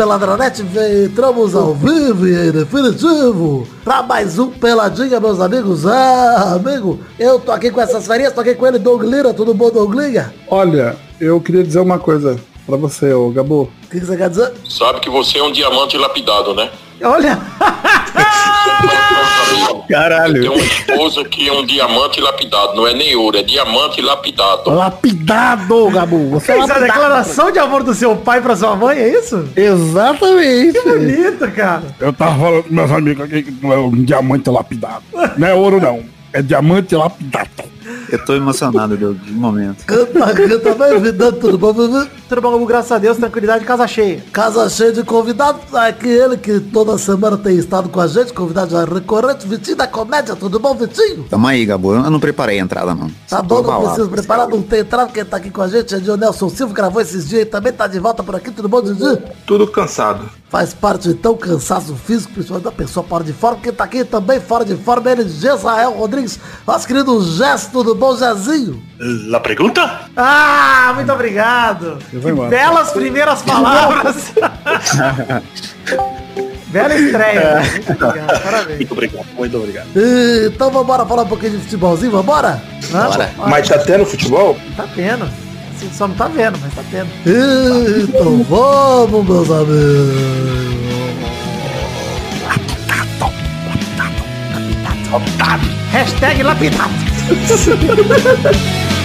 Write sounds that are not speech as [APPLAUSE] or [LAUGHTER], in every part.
Peladranet, entramos ao vivo e em definitivo pra mais um Peladinha, meus amigos. Ah, amigo, eu tô aqui com essas férias, tô aqui com ele, Doug Lira, tudo bom, Doug Lira? Olha, eu queria dizer uma coisa pra você, ô Gabo. O que, que você quer dizer? Sabe que você é um diamante lapidado, né? Olha, [LAUGHS] Caralho. Tem uma esposa que é um diamante lapidado, não é nem ouro, é diamante lapidado. Lapidado, Gabo. Você é isso é a declaração de amor do seu pai pra sua mãe, é isso? Exatamente. Que bonito, cara. Eu tava falando com meus amigos aqui que não é um diamante lapidado. Não é ouro, não. É diamante lapidado. Eu tô emocionado de, de momento. Canta, canta, bem-vindo, tudo bom? Tudo bom, graças a Deus, tranquilidade, casa cheia. Casa cheia de convidados, aqui ele que toda semana tem estado com a gente, convidado já recorrente, Vitinho da Comédia, tudo bom, Vitinho? Tamo aí, Gabo. Eu não preparei a entrada, não. Tá bom, não precisa preparar, não tem entrada, quem tá aqui com a gente é Dionelson Silva, gravou esses dias e também tá de volta por aqui, tudo bom, Didi? Tudo cansado. Faz parte então, cansaço físico, principalmente da pessoa fora de forma, quem tá aqui também fora de forma, ele, Gesael Rodrigues, nosso querido Gesto, tudo bom, Zezinho? La pergunta? Ah, muito obrigado. Belas primeiras palavras. [LAUGHS] Bela estreia. Muito obrigado, parabéns. Muito obrigado, muito obrigado. Então vambora falar um pouquinho de futebolzinho, vambora? Vamos? Bora. Mas tá tendo futebol? Tá tendo. Você só não tá vendo, mas tá tendo. Então vamos, meus amigos. Hashtag lapidado. ハハハハ!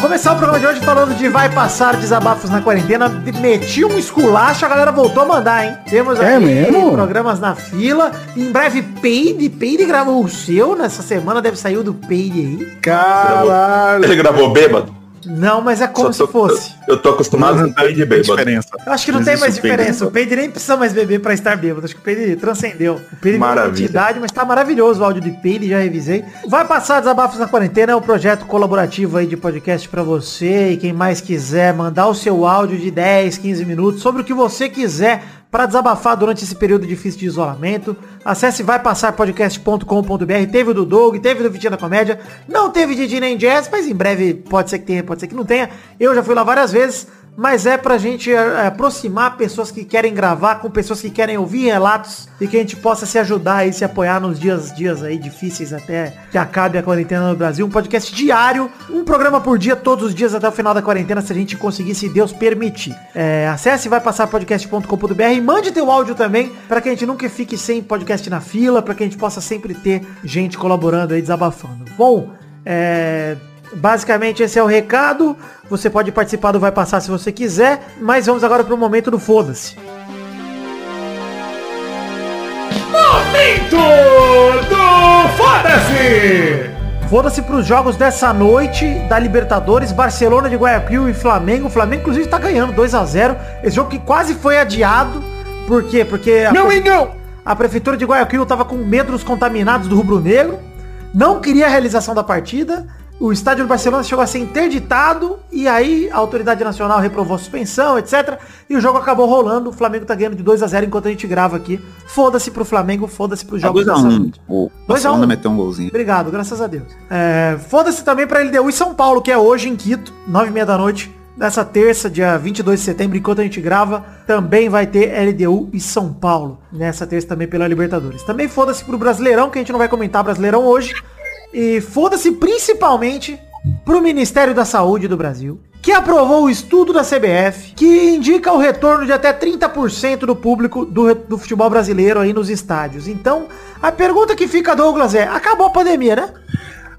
Começar o programa de hoje falando de vai passar desabafos na quarentena. Meti um esculacho, a galera voltou a mandar, hein? Temos É aqui mesmo? programas na fila. Em breve, Peide. Peide gravou o seu nessa semana, deve sair o do Peide aí. Caralho. Ele gravou bêbado? Não, mas é como Só se tô- fosse. Eu, eu tô acostumado com peide de bêbado. diferença. Eu acho que não Não tem existe mais diferença. O. Peide nem precisa mais beber pra estar bêbado. Acho que o Peide transcendeu. O Maravilha. entidade, mas tá maravilhoso o áudio de Peide, já revisei. Vai passar Desabafos na Quarentena, é um projeto colaborativo aí de podcast pra você. E quem mais quiser mandar o seu áudio de 10, 15 minutos sobre o que você quiser para desabafar durante esse período difícil de isolamento. Acesse vaipassarpodcast.com.br. Teve o do Doug, teve o do Vitinho da Comédia. Não teve Didi nem Jazz, mas em breve pode ser que tenha, pode ser que não tenha. Eu já fui lá várias vezes. Mas é pra gente é, aproximar pessoas que querem gravar com pessoas que querem ouvir relatos e que a gente possa se ajudar e se apoiar nos dias, dias aí difíceis até que acabe a quarentena no Brasil. Um podcast diário, um programa por dia, todos os dias até o final da quarentena, se a gente conseguir, se Deus permitir. É, acesse vai passar podcast.com.br e mande teu áudio também para que a gente nunca fique sem podcast na fila, para que a gente possa sempre ter gente colaborando aí, desabafando. Bom, é, Basicamente esse é o recado. Você pode participar do Vai Passar se você quiser. Mas vamos agora pro momento do Foda-se. Momento do Foda-se! Foda-se pros jogos dessa noite da Libertadores, Barcelona de Guayaquil e Flamengo. O Flamengo, inclusive, tá ganhando 2 a 0 Esse jogo que quase foi adiado. Por quê? Porque a, pre- amigão. a prefeitura de Guayaquil tava com medo dos contaminados do rubro-negro. Não queria a realização da partida. O estádio do Barcelona chegou a ser interditado e aí a autoridade nacional reprovou a suspensão, etc. E o jogo acabou rolando. O Flamengo tá ganhando de 2 a 0 enquanto a gente grava aqui. Foda-se pro Flamengo, foda-se pros jogos dessa 2x1. noite. O 2 a 1. Barcelona meteu um golzinho. Obrigado, graças a Deus. É, Foda-se também pra LDU e São Paulo, que é hoje em Quito, 9 e meia da noite. Nessa terça, dia 22 de setembro, enquanto a gente grava, também vai ter LDU e São Paulo. Nessa terça também pela Libertadores. Também foda-se pro Brasileirão, que a gente não vai comentar Brasileirão hoje. E foda-se principalmente pro Ministério da Saúde do Brasil, que aprovou o estudo da CBF, que indica o retorno de até 30% do público do, do futebol brasileiro aí nos estádios. Então, a pergunta que fica, Douglas, é, acabou a pandemia, né?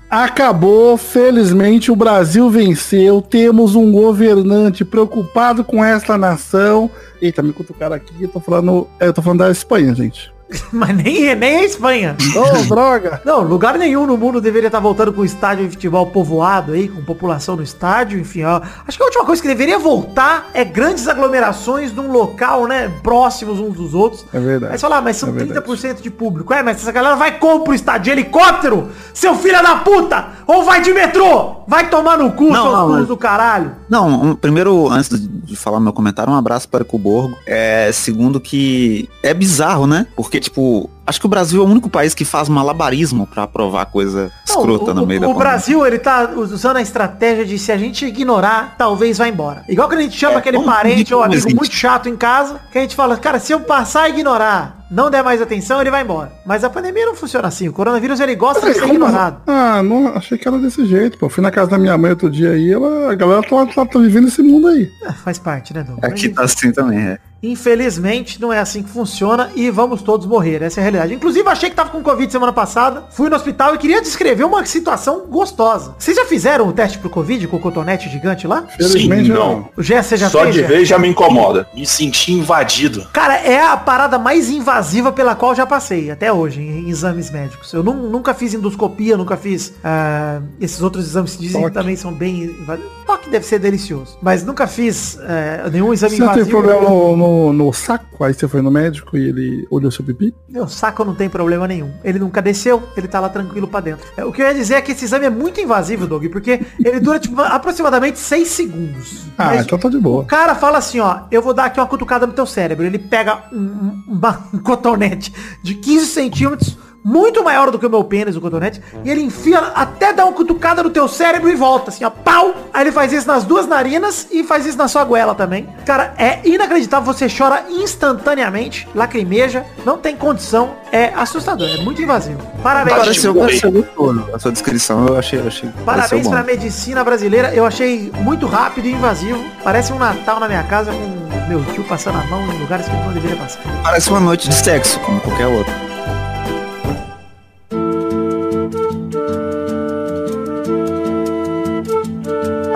Acabou, felizmente o Brasil venceu. Temos um governante preocupado com esta nação. Eita, me cutucaram aqui, eu tô falando. Eu tô falando da Espanha, gente. [LAUGHS] Mas nem, nem a Espanha. Ô, droga! Não, lugar nenhum no mundo deveria estar voltando com estádio de futebol povoado aí, com população no estádio, enfim, ó. Acho que a última coisa que deveria voltar é grandes aglomerações num local, né, próximos uns dos outros. É verdade. Aí você fala, ah, mas são É verdade. 30% de público. É, mas essa galera vai como pro estádio de helicóptero? Seu filho da puta! Ou vai de metrô? Vai tomar no cu, Não, seus não, mas- do caralho. Não, um- primeiro, antes de- de falar meu comentário, um abraço para o Borgo. É, segundo que é bizarro, né? Porque, tipo, acho que o Brasil é o único país que faz malabarismo pra aprovar coisa Não, escrota o, no meio o, da o pandemia. Brasil, ele tá usando a estratégia de se a gente ignorar, talvez vá embora. Igual que a gente chama É, aquele parente ou não amigo existe. muito chato em casa, que a gente fala, cara, se eu passar a ignorar, não der mais atenção, ele vai embora. Mas a pandemia não funciona assim. O coronavírus, ele gosta de ser como- ignorado. Ah, não, achei que era desse jeito, pô. Fui na casa da minha mãe outro dia aí, ela, a galera tá, tá, tá vivendo esse mundo aí. Ah, faz parte, né, Douglas? Aqui tá assim também, é. Infelizmente, não é assim que funciona e vamos todos morrer. Essa é a realidade. Inclusive, achei que tava com Covid semana passada. Fui no hospital e queria descrever uma situação gostosa. Vocês já fizeram o teste pro Covid com o cotonete gigante lá? Felizmente Sim, não. não. O Gé, você já Só fez? de ver já me incomoda. Me senti invadido. Cara, é a parada mais invasiva pela qual já passei, até hoje, em, exames médicos. Eu nu- nunca fiz endoscopia, nunca fiz ah, esses outros exames que dizem que também são bem invasivos. Toque deve ser delicioso. Mas nunca fiz eh, nenhum exame Você teve invasivo. problema no, no, no saco, aí você foi no médico e ele olhou seu pipi? Meu saco não tem problema nenhum. Ele nunca desceu, ele tá lá tranquilo pra dentro. É, O que eu ia dizer é que esse exame é muito invasivo, Doug, porque ele dura tipo, aproximadamente 6 segundos. Ah, Mas então tá de o boa. cara fala assim, ó, eu vou dar aqui uma cutucada no teu cérebro. Ele pega um, um- [LAUGHS] um cotonete de 15 centímetros, muito maior do que o meu pênis, o cotonete, e ele enfia até dar uma cutucada no teu cérebro e volta, assim, ó, pau! Aí ele faz isso nas duas narinas e faz isso na sua goela também. Cara, é inacreditável, você chora instantaneamente, lacrimeja, não tem condição, é assustador, é muito invasivo. Parabéns, Pareceu, pareceu gostoso. A sua descrição eu achei, eu achei Parabéns pra medicina brasileira. Eu achei muito rápido e invasivo. Parece um Natal na minha casa com meu tio passando a mão em lugares que ele não deveria passar. Parece uma noite de sexo, como qualquer outra.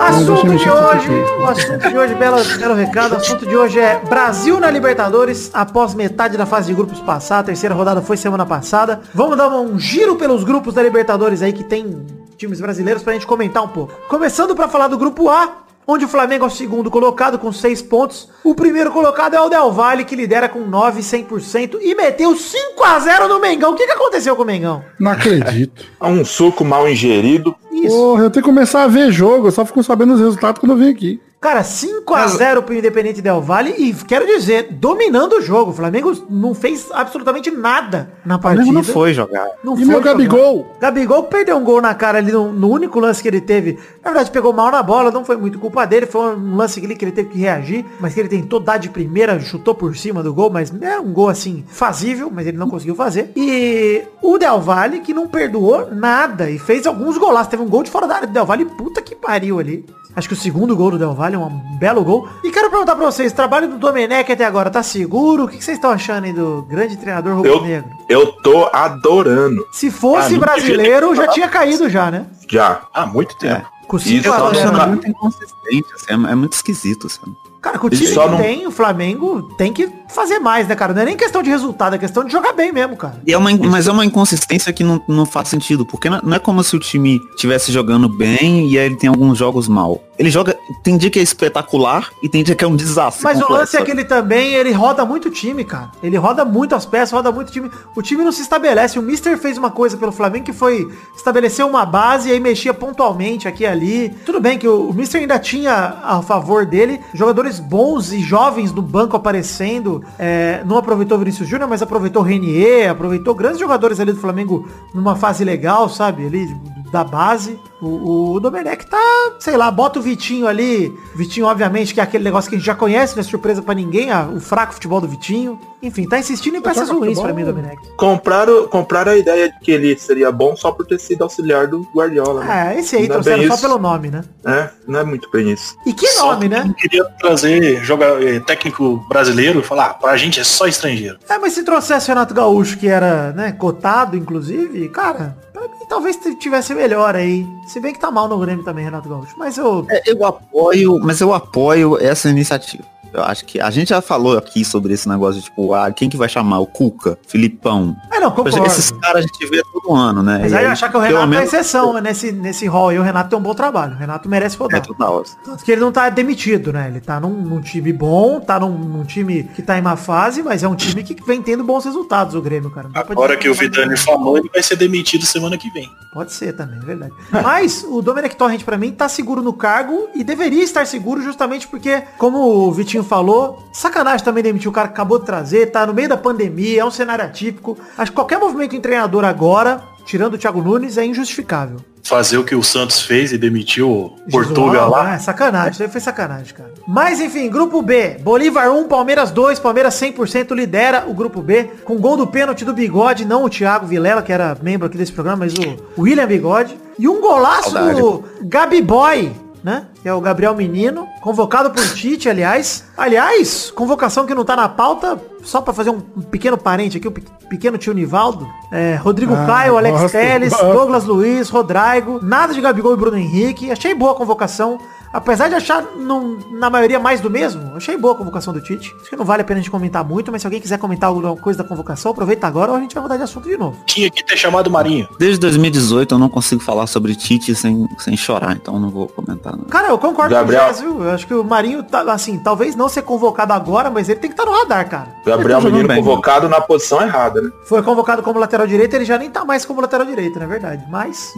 Assunto de hoje, o assunto de hoje, belo, belo recado. O assunto de hoje é Brasil na Libertadores após metade da fase de grupos passar. A terceira rodada foi semana passada. Vamos dar um giro pelos grupos da Libertadores aí que tem times brasileiros pra gente comentar um pouco. Começando pra falar do grupo A, onde o Flamengo é o segundo colocado com 6 pontos. O primeiro colocado é o Del Valle, que lidera com 9, 100% e meteu 5 a 0 no Mengão. O que, que aconteceu com o Mengão? Não acredito. É um suco mal ingerido. Isso. Porra, eu tenho que começar a ver jogo, eu só fico sabendo os resultados quando eu vim aqui. Cara, 5 a 0 pro Independente Del Valle e quero dizer, dominando o jogo. O Flamengo não fez absolutamente nada na O partida. Flamengo não foi jogar. Não E meu jogar. Gabigol? Gabigol perdeu um gol na cara ali no, no único lance que ele teve. Na verdade, pegou mal na bola, não foi muito culpa dele. Foi um lance ali que ele teve que reagir, mas que ele tentou dar de primeira, chutou por cima do gol, mas é um gol assim, fazível, mas ele não conseguiu fazer. E o Del Valle, que não perdoou nada e fez alguns golaços. Teve um gol de fora da área do Del Valle, puta que pariu ali. Acho que o segundo gol do Del Valle é um belo gol. E quero perguntar pra vocês, o trabalho do Domenech até agora tá seguro? O que vocês estão achando aí do grande treinador rubro-negro? eu tô adorando. Se fosse Ah, não brasileiro, já tinha caído já, né? Já. Há muito tempo. Com Isso, cinco Eu a tô Claro, zero. achando cara. muito inconsistente, assim, é, é muito esquisito, sabe? Cara, com o time só que não- tem, o Flamengo tem que fazer mais, né, cara? Não é nem questão de resultado, é questão de jogar bem mesmo, cara. E é uma, mas é uma inconsistência que não, não faz sentido, porque não, não é como se o time estivesse jogando bem e aí ele tem alguns jogos mal. Ele joga, tem dia que é espetacular e tem dia que é um desastre. Mas o completo, lance é que ele também, ele roda muito o time, cara. Ele roda muito as peças, roda muito o time. O time não se estabelece. O Mister fez uma coisa pelo Flamengo que foi estabelecer uma base e aí mexia pontualmente aqui e ali. Tudo bem que o, o Mister ainda tinha a favor dele jogadores bons e jovens do banco aparecendo. É, não aproveitou o Vinícius Júnior, mas aproveitou o Renier, aproveitou grandes jogadores ali do Flamengo numa fase legal, sabe? Ali da base. O, o Domenech tá, sei lá, bota o Vitinho ali. Vitinho, obviamente, que é aquele negócio que a gente já conhece, não é surpresa pra ninguém, a- o fraco futebol do Vitinho. Enfim, tá insistindo em peças ruins pra mim, Domenech. Compraram, compraram a ideia de que ele seria bom só por ter sido auxiliar do Guardiola. né? É, esse aí Não é trouxeram bem só isso. pelo nome, né? É, não é muito bem isso. E que Só nome, porque né? não queria trazer joga, eh, técnico brasileiro e falar, ah, pra gente é só estrangeiro. É, mas se trouxesse o Renato Gaúcho, que era, né, cotado, inclusive, cara, pra mim talvez tivesse melhor aí. Se bem que tá mal no Grêmio também, Renato Gaúcho. Mas eu. É, eu apoio, mas eu apoio essa iniciativa. Eu acho que a gente já falou aqui sobre esse negócio de tipo, ah, quem que vai chamar? O Cuca, Filipão. É, não, concordo. Esses caras a gente vê todo ano, né? E de aí, achar que o Renato é menos- exceção né, nesse, nesse hall e o Renato tem um bom trabalho. O Renato merece É rodar. total. Tanto que ele não tá demitido, né? Ele tá num, num time bom, tá num, num time que tá em má fase, mas é um time que vem tendo bons resultados, o Grêmio, cara. Agora que o Vidani falou, ele vai ser demitido semana que vem. Pode ser também, é verdade. [LAUGHS] Mas o Domenech Torrent, pra mim, tá seguro no cargo e deveria estar seguro justamente porque, como o Vitinho falou, sacanagem também demitir o cara que acabou de trazer, tá no meio da pandemia, é um cenário atípico. Acho que qualquer movimento em treinador agora, tirando o Thiago Nunes, é injustificável. Fazer o que o Santos fez e demitiu o Portugal lá. É, sacanagem, isso aí foi sacanagem, cara. Mas enfim, grupo B, Bolívar 1, Palmeiras 2, Palmeiras 100% lidera o grupo B, com gol do pênalti do Bigode, não o Thiago Vilela, que era membro aqui desse programa, mas o William Bigode. E um golaço Saudade. do Gabi Boy, né? Que é o Gabriel Menino, convocado por Tite, aliás. Aliás, convocação que não tá na pauta, só pra fazer um pequeno parente aqui, o pe- pequeno tio Nivaldo. É, Rodrigo Ah, Caio, Alex Telles, gosto. [LAUGHS] Douglas Luiz, Rodrigo, nada de Gabigol e Bruno Henrique. Achei boa a convocação. Apesar de achar não- na maioria mais do mesmo, achei boa a convocação do Tite. Acho que não vale a pena a gente comentar muito, mas se alguém quiser comentar alguma coisa da convocação, aproveita agora ou a gente vai mudar de assunto de novo. Tinha que ter chamado o Marinho. Desde 2018 eu não consigo falar sobre Tite sem, sem chorar, então não vou comentar. Não. Cara, eu concordo Gabriel. com o Jazz, viu? Eu acho que o Marinho, tá, assim, talvez não ser convocado agora, mas ele tem que estar no radar, cara. Gabriel jogando Menino bem, convocado na posição errada, né? Foi convocado como lateral direito, ele já nem tá mais como lateral direito, na verdade. Mas,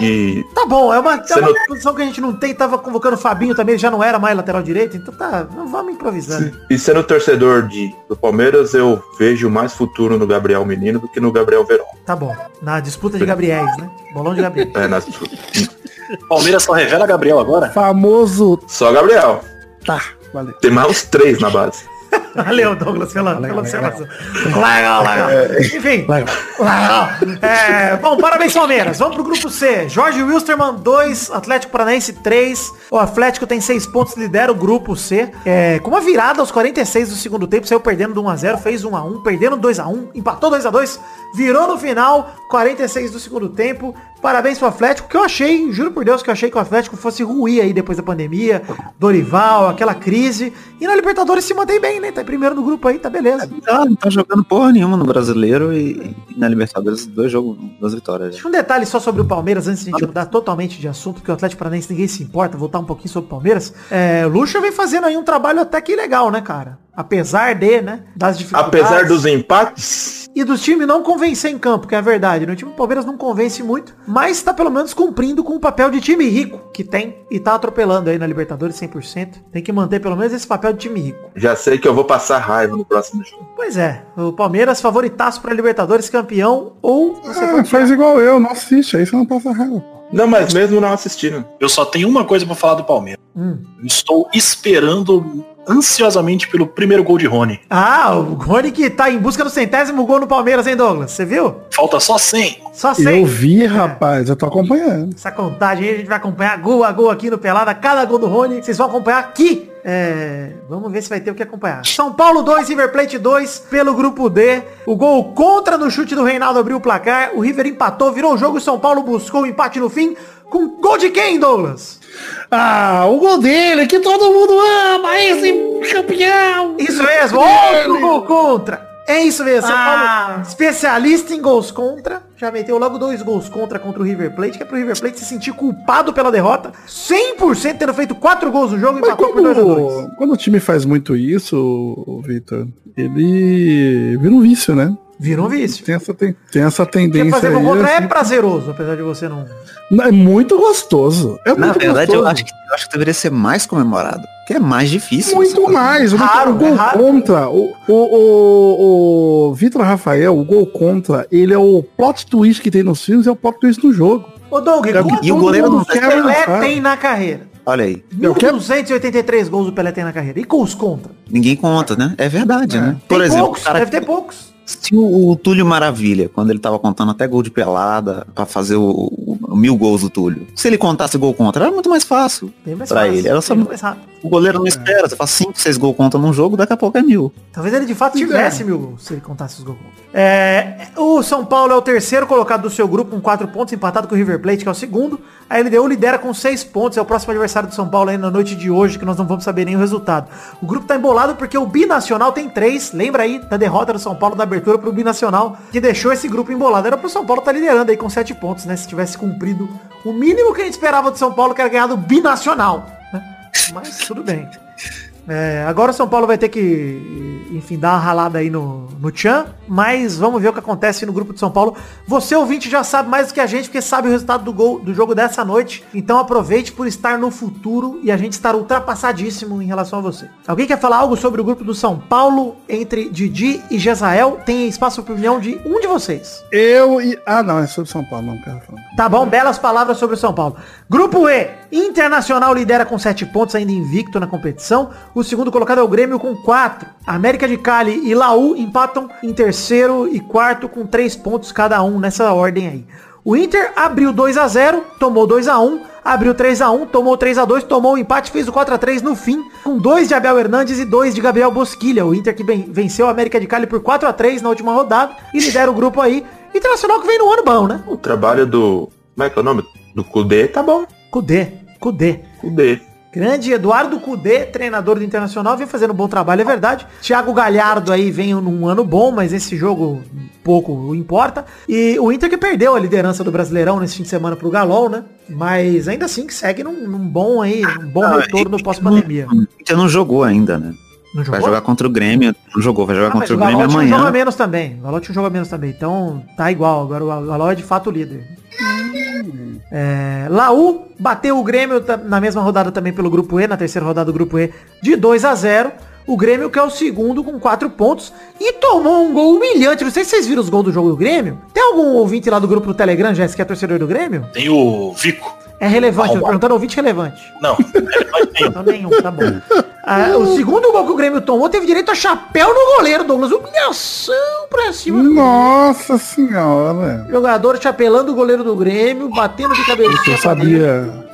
E tá bom, é uma, é uma não- posição que a gente não tem, tava convocando o Fabinho também, ele já não era mais lateral direito, então tá, vamos improvisando. E sendo torcedor de, do Palmeiras, eu vejo mais futuro no Gabriel Menino do que no Gabriel Verón. Tá bom. Na disputa de Gabriéis, né? Bolão de Gabriel. É, nas... [LAUGHS] Palmeiras só revela Gabriel agora. Famoso. Só Gabriel. Tá, valeu. Tem mais uns três na base. [LAUGHS] Valeu, Douglas, pela, pela observação. Legal, legal. Enfim. Legal. É, bom, parabéns, Palmeiras. Vamos pro grupo C. Jorge Wilstermann, 2. Atlético Paranaense, 3. O Atlético tem 6 pontos, lidera o grupo C. É, com uma virada aos 46 do segundo tempo, saiu perdendo do 1x0, fez 1x1, perdendo 2x1, empatou 2x2, virou no final, 46 do segundo tempo. Parabéns pro Atlético, que eu achei, juro por Deus, que eu achei que o Atlético fosse ruir aí depois da pandemia, Dorival, aquela crise. E na Libertadores se mantém bem, né? Tá em primeiro no grupo aí, tá beleza. Ah, não tá jogando porra nenhuma no brasileiro e, e na Libertadores dois jogos, duas vitórias. Deixa um detalhe só sobre o Palmeiras, antes de a gente mudar totalmente de assunto, porque o Atlético Paranaense ninguém se importa, voltar um pouquinho sobre o Palmeiras. É, o Lucha vem fazendo aí um trabalho até que legal, né, cara? Apesar de, né, das dificuldades. Apesar dos empates, E dos times não convencer em campo, que é a verdade. né? O time do Palmeiras não convence muito, mas tá pelo menos cumprindo com o papel de time rico que tem e tá atropelando aí na Libertadores 100%. Tem que manter pelo menos esse papel de time rico. já sei que eu vou passar raiva no próximo jogo. Pois é, o Palmeiras favoritaço pra Libertadores campeão ou você pode faz igual eu, não assiste, aí você não passa raiva. Não, mas mesmo não assistindo. Eu só tenho uma coisa pra falar do Palmeiras. Hum. Estou esperando ansiosamente pelo primeiro gol de Rony. Ah, o Rony que tá em busca do centésimo gol no Palmeiras, hein, Douglas? Você viu? Falta só 100. Só sei. Eu vi, rapaz, eu tô acompanhando. Essa contagem aí a gente vai acompanhar gol a gol aqui no Pelada, cada gol do Rony. Vocês vão acompanhar aqui. É, vamos ver se vai ter o que acompanhar. São Paulo 2, River Plate 2, pelo grupo D. O gol contra no chute do Reinaldo abriu o placar. O River empatou, virou o jogo. O São Paulo buscou o empate no fim. Com gol de quem, Douglas? Ah, o gol dele, que todo mundo ama, esse campeão. Isso mesmo, outro gol contra. É isso mesmo, São Ah. Paulo, especialista em gols contra. Já meteu logo dois gols contra contra o River Plate, que é pro River Plate se sentir culpado pela derrota. 100% tendo feito quatro gols no jogo e Mas empatou por 2 a 2 quando, o time faz muito isso, o Victor, ele vira um vício, né? Vira um vício. Tem essa, tem, tem essa Porque tendência fazer gol aí, contra é assim. prazeroso, apesar de você não... Não, É muito gostoso. É Na muito verdade, gostoso. eu acho, que, eu acho que deveria ser mais comemorado. Que é mais difícil. Muito mais. O, Raro, o gol é raro. contra, o, o, o, o Vitor Rafael, o gol contra, ele é o plot twist que tem nos filmes, é o plot twist no jogo. Ô, Doug, É o que quantos e o goleiro não gols quer o Pelé tem na carreira? Olha aí. Eu quero- 1.283 gols o Pelé tem na carreira. E gols contra? Ninguém conta, né? É verdade, né? Por Tem exemplo, poucos, cara deve ter poucos. Se o, o Túlio Maravilha, quando ele tava contando até gol de pelada pra fazer o, o- o mil gols do Túlio, se ele contasse gol contra, era muito mais fácil. Bem mais Pra fácil, ele, era só- bem mais rápido. O goleiro não espera, você faz 5, 6 gols contra num jogo, daqui a pouco é mil. Talvez ele de fato tivesse mil gols, se ele contasse os gols. É, o São Paulo é o terceiro colocado do seu grupo com quatro pontos, empatado com o River Plate, que é o segundo. A LDU lidera com seis pontos, é o próximo adversário do São Paulo aí na noite de hoje, que nós não vamos saber nem o resultado. O grupo tá embolado porque o Binacional tem três. Lembra aí da derrota do São Paulo da abertura pro Binacional, que deixou esse grupo embolado. Era pro São Paulo estar liderando aí com sete pontos, né? Se tivesse cumprido o mínimo que a gente esperava do São Paulo, que era ganhar do Binacional. né? Mas tudo bem. É, agora o São Paulo vai ter que, enfim, dar uma ralada aí no, no Tchan, mas vamos ver o que acontece no grupo de São Paulo. Você, ouvinte, já sabe mais do que a gente, porque sabe o resultado do, gol, do jogo dessa noite. Então aproveite por estar no futuro e a gente estar ultrapassadíssimo em relação a você. Alguém quer falar algo sobre o grupo do São Paulo entre Didi e Jezael? Tem espaço para opinião de um de vocês. Eu e. Ah, não, é sobre São Paulo, não quero falar. Tá bom, belas palavras sobre o São Paulo. Grupo E, Internacional lidera com 7 pontos, ainda invicto na competição. O segundo colocado é o Grêmio com 4. América de Cali e Laú empatam em terceiro e quarto com 3 pontos cada um nessa ordem aí. O Inter abriu 2 a 0 tomou 2 a 1 abriu 3 a 1 tomou 3 a 2 tomou o empate, fez o 4 a 3 no fim, com dois de Abel Hernandes e dois de Gabriel Bosquilha. O Inter que venceu a América de Cali por 4 a 3 na última rodada e lidera o grupo aí. Internacional que vem no ano bom, né? O trabalho do. Como é que é o nome? Do Kudê tá bom. Cudê, Cudê. Kudê. Grande Eduardo Cudê, treinador do Internacional, vem fazendo um bom trabalho, é verdade. Thiago Galhardo aí vem num ano bom, mas esse jogo pouco importa. E o Inter que perdeu a liderança do Brasileirão nesse fim de semana pro Galol, né? Mas ainda assim que segue num, num bom aí, num bom Não, retorno pós-pandemia. O Inter não jogou ainda, né? Vai jogar contra o Grêmio. Não jogou, vai jogar Ah, contra o o Grêmio Galol tinha um jogo a amanhã. menos também. O Galol tinha um jogo a menos também. Então tá igual. Agora o Galol é de fato o É, Laú bateu o Grêmio na mesma rodada também pelo Grupo E, na terceira rodada do Grupo E, de 2 a 0 O Grêmio que é o segundo com 4 pontos e tomou um gol humilhante. Não sei se vocês viram os gols do jogo do Grêmio. Tem algum ouvinte lá do grupo do Telegram, Jéssica, que é torcedor do Grêmio? Tem o Vico. É relevante, eu tô Arrombado. perguntando ouvinte relevante. Não, relevante nenhum. Então nenhum, tá bom. Ah, o segundo gol que o Grêmio tomou teve direito a chapéu no goleiro, Douglas. Humilhação pra cima do Nossa senhora. Jogador chapelando o goleiro do Grêmio, batendo de cabeça. Eu sabia.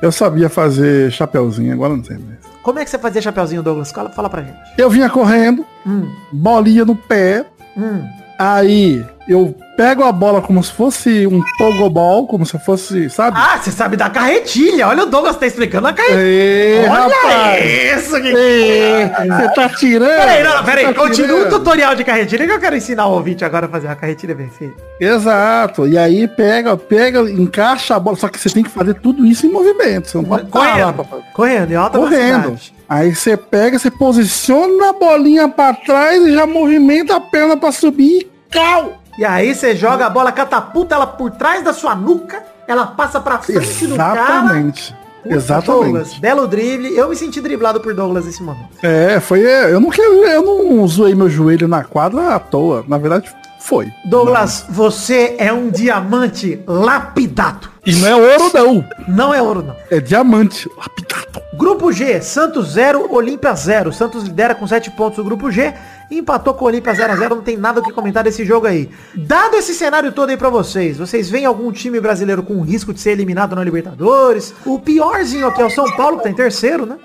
Eu sabia fazer chapeuzinho, agora não sei mais. Como é que você fazia chapeuzinho, Douglas? Fala, fala pra gente. Eu vinha correndo, Hum, bolinha no pé, hum. aí eu pego a bola como se fosse um pogobol, como se fosse, sabe? Ah, você sabe da carretilha. Olha o Douglas tá explicando a carretilha. Ê, Olha rapaz! isso, que... Você tá tirando? Peraí, não, peraí. Tá Continua o tutorial de carretilha que eu quero ensinar o ouvinte agora a fazer a carretilha bem feita. Exato. E aí pega, pega, encaixa a bola. Só que você tem que fazer tudo isso em movimento. Você não pode parar lá, papai. Correndo, em alta Correndo. velocidade. Aí você pega, você posiciona a bolinha pra trás e já movimenta a perna pra subir e cal. E aí você joga a bola, catapulta ela por trás da sua nuca, ela passa pra frente do cara. Exatamente. Exatamente. Douglas, belo drible. Eu me senti driblado por Douglas nesse momento. É, foi. Eu não quero. Eu não zoei meu joelho na quadra à toa. Na verdade, foi. Douglas, você é um diamante lapidado. E não é ouro, não. Não é ouro, não. É diamante. Lapidado. Grupo G, Santos 0, Olímpia 0. Santos lidera com 7 pontos o grupo G. Empatou com o Olímpia 0 a 0 Não tem nada o que comentar desse jogo aí. Dado esse cenário todo aí pra vocês, vocês veem algum time brasileiro com risco de ser eliminado na Libertadores? O piorzinho aqui é o São Paulo, que tá em terceiro, né?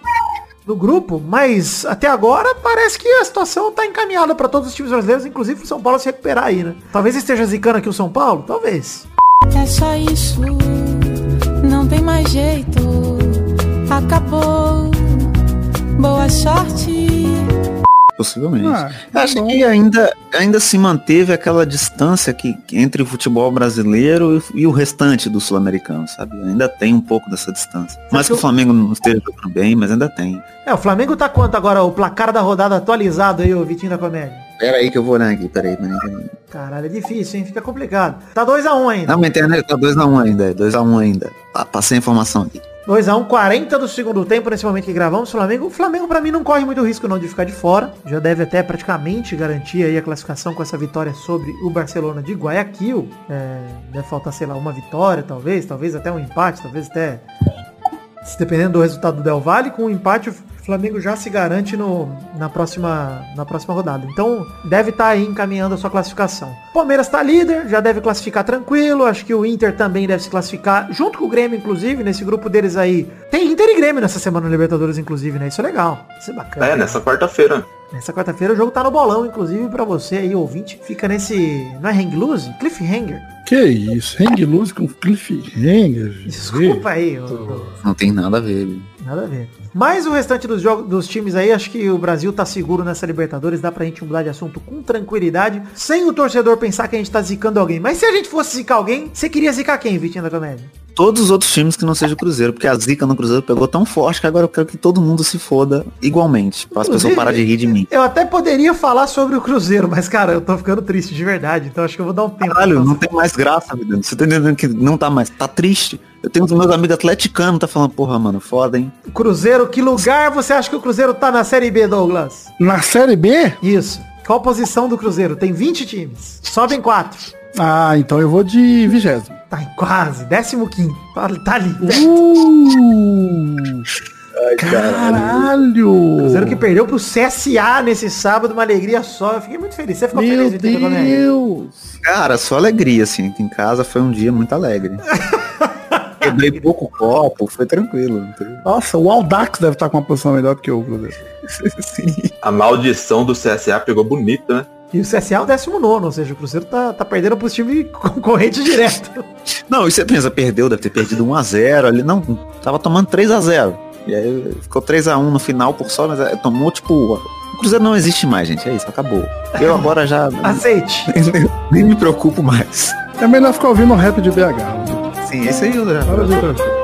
Do grupo, mas até agora parece que a situação tá encaminhada pra todos os times brasileiros, inclusive o São Paulo se recuperar aí, né? Talvez esteja zicando aqui o São Paulo, talvez. É só isso, não tem mais jeito. Acabou. Boa sorte. Possivelmente. Ah, Acho que ainda, ainda se manteve aquela distância que, entre o futebol brasileiro e, e o restante do sul-americano, sabe? Ainda tem um pouco dessa distância. Mas que o Flamengo não esteja jogando bem, mas ainda tem. É, o Flamengo tá quanto agora? O placar da rodada atualizado aí, o Vitinho da Comédia. Pera aí que eu vou olhar aqui, peraí, peraí. Caralho, é difícil, hein? Fica complicado. Tá 2x1 ainda. Não, minha internet tá 2x1 ainda, é 2x1 ainda. Ah, passei a informação aqui. 2x1, 40 do segundo tempo nesse momento que gravamos. O Flamengo, o Flamengo pra mim não corre muito risco não de ficar de fora. Já deve até praticamente garantir aí a classificação com essa vitória sobre o Barcelona de Guayaquil. É, deve faltar, sei lá, uma vitória talvez, talvez até um empate, talvez até... Dependendo do resultado do Del Valle, com um empate o Flamengo já se garante no, na, próxima, na próxima rodada. Então, deve estar aí encaminhando a sua classificação. Palmeiras tá líder, já deve classificar tranquilo. Acho que o Inter também deve se classificar, junto com o Grêmio, inclusive, nesse grupo deles aí. Tem Inter e Grêmio nessa semana no Libertadores, inclusive, né? Isso é legal. Isso é bacana. É, nessa quarta-feira. Nessa quarta-feira o jogo tá no bolão, inclusive, pra você aí, ouvinte. Fica nesse. Não é hang loose? Cliffhanger. Que isso? Hang loose com cliffhanger. Desculpa aí. ô- ô- Não tem nada a ver. viu? Nada a ver. Mas o restante dos jogos dos times aí, acho que o Brasil tá seguro nessa Libertadores, dá pra gente mudar de assunto com tranquilidade, sem o torcedor pensar que a gente tá zicando alguém. Mas se a gente fosse zicar alguém, você queria zicar quem, Vitinho da Comédia? Todos os outros times que não seja o Cruzeiro, porque a zica no Cruzeiro pegou tão forte que agora eu quero que todo mundo se foda igualmente, para as pessoas pararem de rir de mim. Eu até poderia falar sobre o Cruzeiro, mas cara, eu tô ficando triste de verdade, então acho que eu vou dar um tempo. Caralho, não tem mais graça, vida. Você tá entendendo que não tá mais, tá triste. Eu tenho os meus amigos atleticanos, tá falando, porra, mano, foda, hein? Cruzeiro, que lugar você acha que o Cruzeiro tá na Série B, Douglas? Na Série B? Isso. Qual posição do Cruzeiro? Tem 20 times. Sobem 4. Ah, então eu vou de vigésimo. Tá em quase. 15. Tá, tá ali. Uh, caralho! Cruzeiro que perdeu pro CSA nesse sábado, uma alegria só. Eu fiquei muito feliz. Você ficou Meu feliz, Comédia? Deus! Cara, só alegria, assim. Aqui em casa foi um dia muito alegre. [LAUGHS] Quebrei pouco copo, foi tranquilo. Nossa, o Aldax deve estar com uma posição melhor do que o Cruzeiro. [LAUGHS] Sim. A maldição do CSA pegou bonito, né? E o CSA é o 19, ou seja, o Cruzeiro tá, tá perdendo pros times [LAUGHS] concorrentes direto. Não, e você pensa, perdeu, deve ter perdido 1x0 ali. Não, tava tomando 3x0. E aí ficou 3x1 no final por só, mas é, tomou tipo. O Cruzeiro não existe mais, gente. É isso, acabou. Eu agora já [LAUGHS] Aceite. [LAUGHS] nem, nem me preocupo mais. É melhor ficar ouvindo o rap de BH. Sim, esse aí eu já. Para de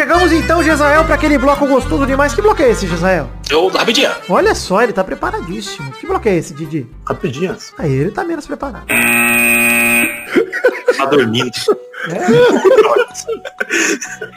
Chegamos então, Gesael, pra aquele bloco gostoso demais. Que bloco é esse, Gesael? Eu, rapidinho. Olha só, ele tá preparadíssimo. Que bloco é esse, Didi? Rapidinhas. Aí ele tá menos preparado. Tá dormindo. [LAUGHS]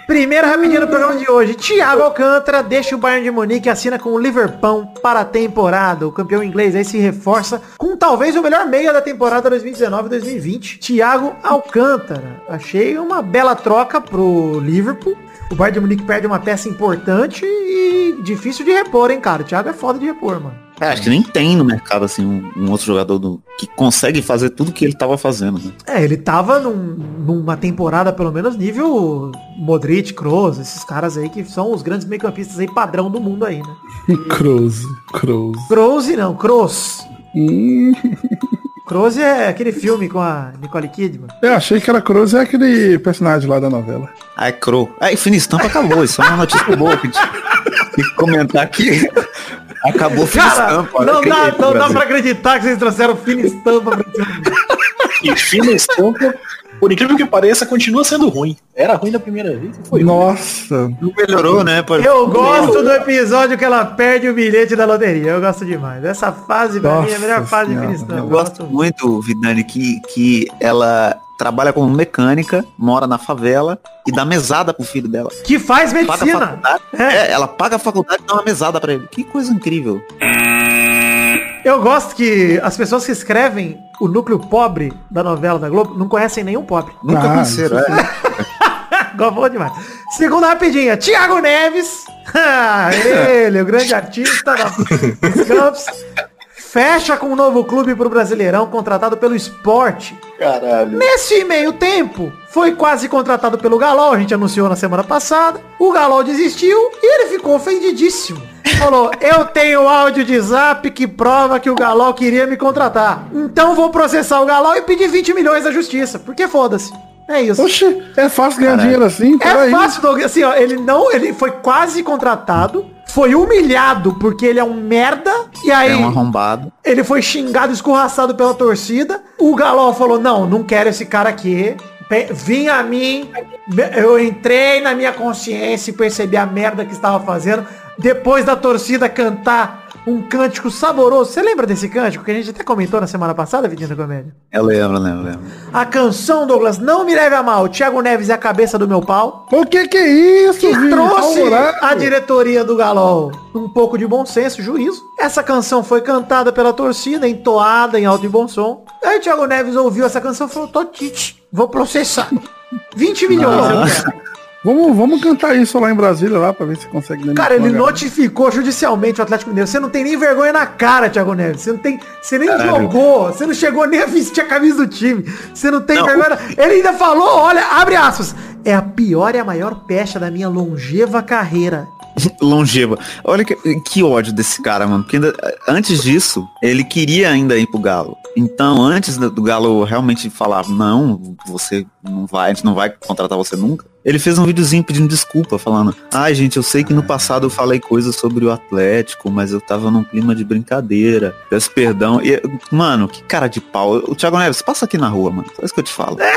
Primeiro rapidinho do programa de hoje. Thiago Alcântara deixa o Bayern de Munique e assina com o Liverpool para a temporada. O campeão inglês aí se reforça com talvez o melhor meia da temporada 2019-2020. Thiago Alcântara. Achei uma bela troca pro Liverpool. O Bayern de Munique perde uma peça importante e difícil de repor, hein, cara. O Thiago é foda de repor, mano. É, acho que nem tem no mercado assim um, um outro jogador do, que consegue fazer tudo que ele tava fazendo, né? É, ele tava num- numa temporada, pelo menos, nível Modric, Kroos, esses caras aí que são os grandes meio-campistas aí padrão do mundo aí, né? Cruze, [LAUGHS] Cruze. Kroos não, Kroos. [LAUGHS] Kroos é aquele filme com a Nicole Kidman. eu achei que era Cruze, é aquele personagem lá da novela. Ai, Cro. Ai, fina estampa acabou. Isso é uma notícia boa que a gente tem que comentar aqui. Acabou fina Cara, estampa. não dá, não dá pra acreditar que vocês trouxeram fina estampa pra esse filme. E fina estampa, por incrível que pareça, continua sendo ruim. Era ruim da primeira vez e foi. ruim. Nossa, Não melhorou, né? Eu gosto do episódio que ela perde o bilhete da loteria. Eu gosto demais. Essa fase, pra mim, é a melhor fase de Senhora. estampa. Eu gosto muito, Vidani, que, que ela trabalha como mecânica, mora na favela e dá mesada pro filho dela. Que faz Paga a medicina. faculdade. É. É, ela paga a faculdade e dá uma mesada pra ele. Que coisa incrível. Eu gosto que as pessoas que escrevem o núcleo pobre da novela da Globo não conhecem nenhum pobre. Nunca Ah, conheceram, é. [LAUGHS] Gostou demais. Segunda rapidinha. Tiago Neves. [LAUGHS] Ele, o grande artista da dos campos. Fecha com um novo clube pro Brasileirão, contratado pelo esporte. Caralho. Nesse meio tempo, foi quase contratado pelo Galol, a gente anunciou na semana passada. O Galol desistiu e ele ficou ofendidíssimo. Falou, [LAUGHS] eu tenho áudio de zap que prova que o Galol queria me contratar. Então vou processar o Galol e pedir 20 milhões à justiça. Porque foda-se. É isso. oxe, é fácil ganhar Caralho. dinheiro assim? É fácil, Doug. Assim, ó, ele não, ele foi quase contratado, foi humilhado porque ele é um merda, e aí É um arrombado. ele foi xingado, escorraçado pela torcida. O Galol falou, não, não quero esse cara aqui. Vim a mim, eu entrei na minha consciência e percebi a merda que estava fazendo. Depois da torcida cantar um cântico saboroso. Você lembra desse cântico que a gente até comentou na semana passada, Vidinho da Comédia? Eu lembro, lembro, lembro. A canção, Douglas, não me leve a mal. Thiago Neves é a cabeça do meu pau. O que que é isso, Que Vini? trouxe Favorável. a diretoria do Galol um pouco de bom senso, juízo. Essa canção foi cantada pela torcida, entoada em alto e bom som. Aí o Thiago Neves ouviu essa canção e falou, tô tite, vou processar. [LAUGHS] 20 milhões. Vamos, vamos cantar isso lá em Brasília, lá, pra ver se consegue... Cara, ele notificou judicialmente o Atlético Mineiro. Você não tem nem vergonha na cara, Thiago Neves. Você não tem. Você nem Caralho. jogou. Você não chegou nem a vestir a camisa do time. Você não tem Não. vergonha. na- Ele ainda falou, olha, abre aspas. É a pior e a maior pecha da minha longeva carreira. [LAUGHS] Longeva. Olha que, que ódio desse cara, mano. Porque ainda, antes disso, ele queria ainda ir pro Galo. Então, antes do, Galo realmente falar, não, você não vai, a gente não vai contratar você nunca. Ele fez um videozinho pedindo desculpa, falando, ai gente, eu sei que no passado eu falei coisas sobre o Atlético, mas eu tava num clima de brincadeira. Peço perdão. E, mano, que cara de pau. O Thiago Neves, passa aqui na rua, mano. Só isso que eu te falo. [LAUGHS]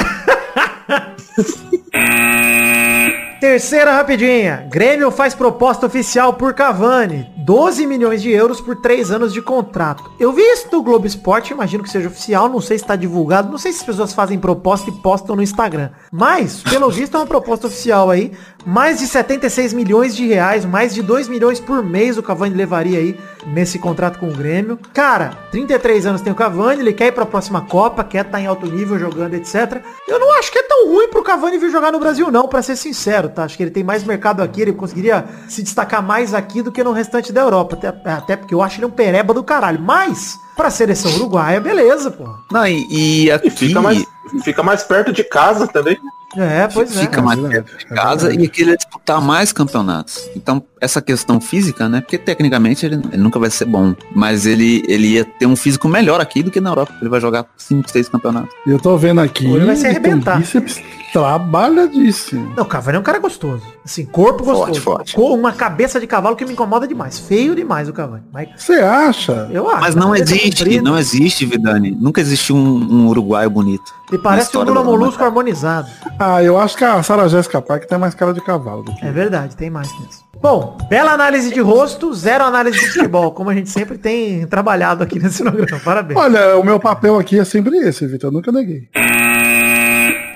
Terceira rapidinha. Grêmio faz proposta oficial por Cavani. 12 milhões de euros por 3 anos de contrato. Eu vi isso no Globo Esporte, imagino que seja oficial, não sei se está divulgado, não sei se as pessoas fazem proposta e postam no Instagram. Mas, pelo visto, é uma proposta oficial aí. Mais de 76 milhões de reais, mais de 2 milhões por mês o Cavani levaria aí nesse contrato com o Grêmio. Cara, 33 anos tem o Cavani, ele quer ir pra próxima Copa, quer estar em alto nível jogando, etc. Eu não acho que é tão ruim pro Cavani vir jogar no Brasil não, pra ser sincero, tá? Acho que ele tem mais mercado aqui, ele conseguiria se destacar mais aqui do que no restante da Europa. Até, até porque eu acho ele um pereba do caralho. Mas, pra seleção uruguaia, beleza, pô. Não, e, e aqui... E fica mais, fica mais perto de casa também. É, pois é. fica mais verdade, perto de é casa verdade. e aquele é disputar mais campeonatos. Então, essa questão física, né? Porque tecnicamente ele, ele nunca vai ser bom. Mas ele, ele ia ter um físico melhor aqui do que na Europa. Ele vai jogar 5, 6 campeonatos. E Eu tô vendo aqui, Ele vai se arrebentar. bíceps trabalhadíssimo. Não, o Cavani é um cara gostoso. Assim, corpo Forte, gostoso. forte. Com uma cabeça de cavalo que me incomoda demais. Feio demais o Cavani. Mas Você acha? eu acho. Mas não cabeça existe, comprida. não existe, Vidani. Nunca existiu um, um uruguaio bonito. Ele parece um Lula Molusco harmonizado. Ah, eu acho que a Sarah Jessica Parker tem mais cara de cavalo do que... É verdade, tem mais mesmo. Bom, bela análise de rosto, zero análise de futebol, como a gente sempre tem trabalhado aqui nesse programa. Parabéns. Olha, o meu papel aqui é sempre esse, Vitor. Eu nunca neguei.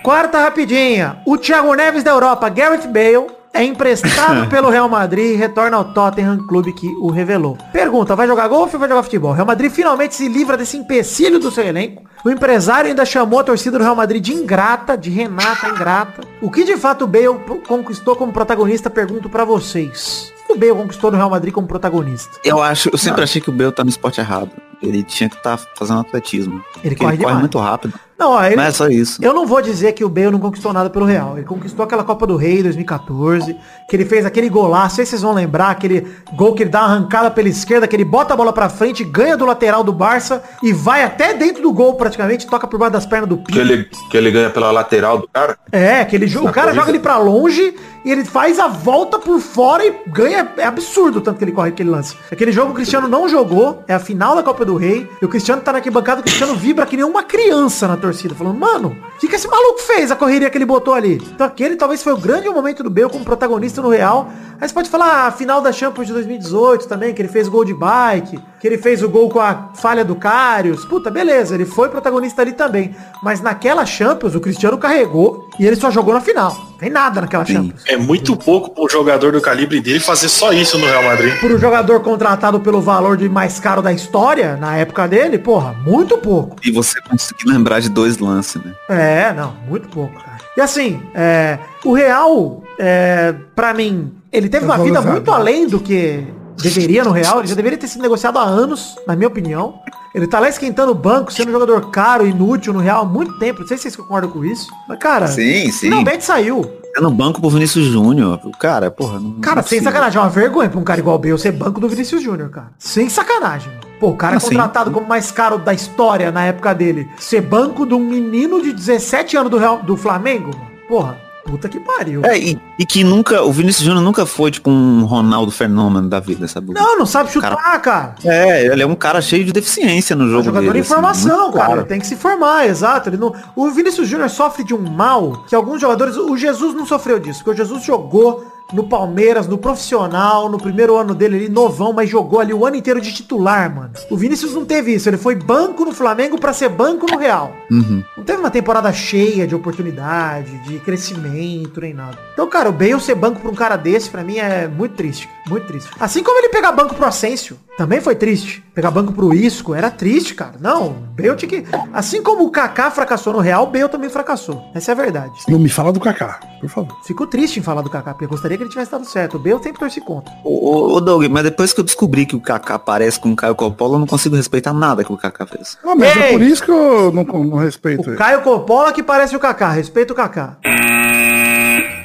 Quarta rapidinha. O Thiago Neves da Europa, Gareth Bale, é emprestado [LAUGHS] pelo Real Madrid e retorna ao Tottenham, clube que o revelou. Pergunta, vai jogar golfe ou vai jogar futebol? Real Madrid finalmente se livra desse empecilho do seu elenco. O empresário ainda chamou a torcida do Real Madrid de ingrata, de Renata ingrata. O que de fato o Bale conquistou como protagonista, pergunto pra vocês. O que o Bale conquistou no Real Madrid como protagonista? Eu acho, eu sempre achei que o Bale tá no esporte errado. Ele tinha que estar fazendo atletismo. Ele corre ele corre muito rápido. Não, ó, ele, Não é só isso. Eu não vou dizer que o Bale não conquistou nada pelo Real. Ele conquistou aquela Copa do Rei 2014, que ele fez aquele golaço, sei se vocês vão lembrar, aquele gol que ele dá uma arrancada pela esquerda, que ele bota a bola pra frente, ganha do lateral do Barça e vai até dentro do gol praticamente, toca por baixo das pernas do Que Pino. ele, que ele ganha pela lateral do cara. É, que ele, o cara corrida. joga ele pra longe e ele faz a volta por fora e ganha. É absurdo o tanto que ele corre aquele lance. Aquele jogo o Cristiano não jogou, é a final da Copa do Rei, e o Cristiano tá na arquibancada, o Cristiano vibra que nem uma criança na torcida, falando, mano, o que, que esse maluco fez a correria que ele botou ali? Então aquele talvez foi o grande momento do Bale como protagonista no Real. Aí você pode falar ah, a final da Champions de 2018 também, que ele fez gol de bike, que ele fez o gol com a falha do Karius. Puta, beleza, ele foi protagonista ali também. Mas naquela Champions, o Cristiano carregou e ele só jogou na final. Tem nada naquela Champions. É muito pouco pro jogador do calibre dele fazer só isso no Real Madrid. Por um jogador contratado pelo valor de mais caro da história, na época dele, porra, muito pouco. E você conseguir lembrar de dois lances, né? É, não, muito pouco, cara. E assim, é, o Real, é, pra mim, ele teve uma vida muito né? além do que deveria no Real. Ele já deveria ter sido negociado há anos, na minha opinião. Ele tá lá esquentando o banco, sendo um jogador caro, inútil no Real há muito tempo. Não sei se vocês concordam com isso. Mas, cara, Sim, sim. finalmente saiu. Tá no banco pro Vinícius Júnior. O Cara, porra, não. Cara, não é sem sacanagem, é uma vergonha pra um cara igual o Bale ser banco do Vinícius Júnior, cara. Sem sacanagem. Pô, o cara é Assim. contratado como mais caro da história na época dele. Ser banco de um menino de 17 anos do, Real, do Flamengo, mano. Porra, puta que pariu. É, e, e que nunca, o Vinícius Júnior nunca foi tipo um Ronaldo fenômeno da vida, sabe? Não, não sabe chutar, cara. É, ele é um cara cheio de deficiência no É um jogo jogador dele. em formação, assim, cara. Ele tem que se formar, exato. Ele não... O Vinícius Júnior sofre de um mal que alguns jogadores. O Jesus não sofreu disso, porque o Jesus jogou no Palmeiras, no profissional, no primeiro ano dele ali, novão, mas jogou ali o ano inteiro de titular, mano. O Vinícius não teve isso, ele foi banco no Flamengo pra ser banco no Real. Uhum. Não teve uma temporada cheia de oportunidade, de crescimento, nem nada. Então, cara, o Bale ser banco pra um cara desse, pra mim, é muito triste. Muito triste. Assim como ele pegar banco pro Asensio, também foi triste. Pegar banco pro Isco, era triste, cara. Não, o Bale tinha que... Assim como o Kaká fracassou no Real, o Bale também fracassou. Essa é a verdade. Não me fala do Kaká, por favor. Fico triste em falar do Kaká, porque eu gostaria que ele tivesse dado certo. O Bale sempre torce contra. Ô, ô, ô, Doug, mas depois que eu descobri que o Kaká parece com o Caio Coppola, eu não consigo respeitar nada que o Kaká fez. Ah, mas Ei! é por isso que eu não, não respeito O ele. Caio Coppola que parece o Kaká. Respeita o Kaká.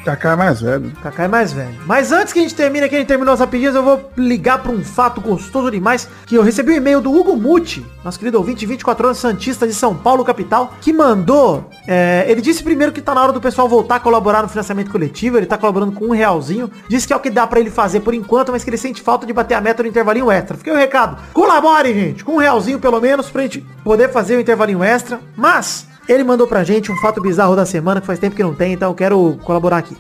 Kaká é mais velho. Kaká é mais velho. Mas antes que a gente termine aqui, a gente terminou as rapidinhas, eu vou ligar pra um fato gostoso demais, que eu recebi um e-mail do Hugo Muti, nosso querido ouvinte, 24 anos, Santista de São Paulo, capital, que mandou, é, ele disse primeiro que tá na hora do pessoal voltar a colaborar no financiamento coletivo, ele tá colaborando com um realzinho, disse que é o que dá pra ele fazer por enquanto, mas que ele sente falta de bater a meta no intervalinho extra. Fiquei o recado, colabore, gente, com um realzinho pelo menos, pra gente poder fazer o intervalinho extra, mas... Ele mandou pra gente um fato bizarro da semana, que faz tempo que não tem, então eu quero colaborar aqui.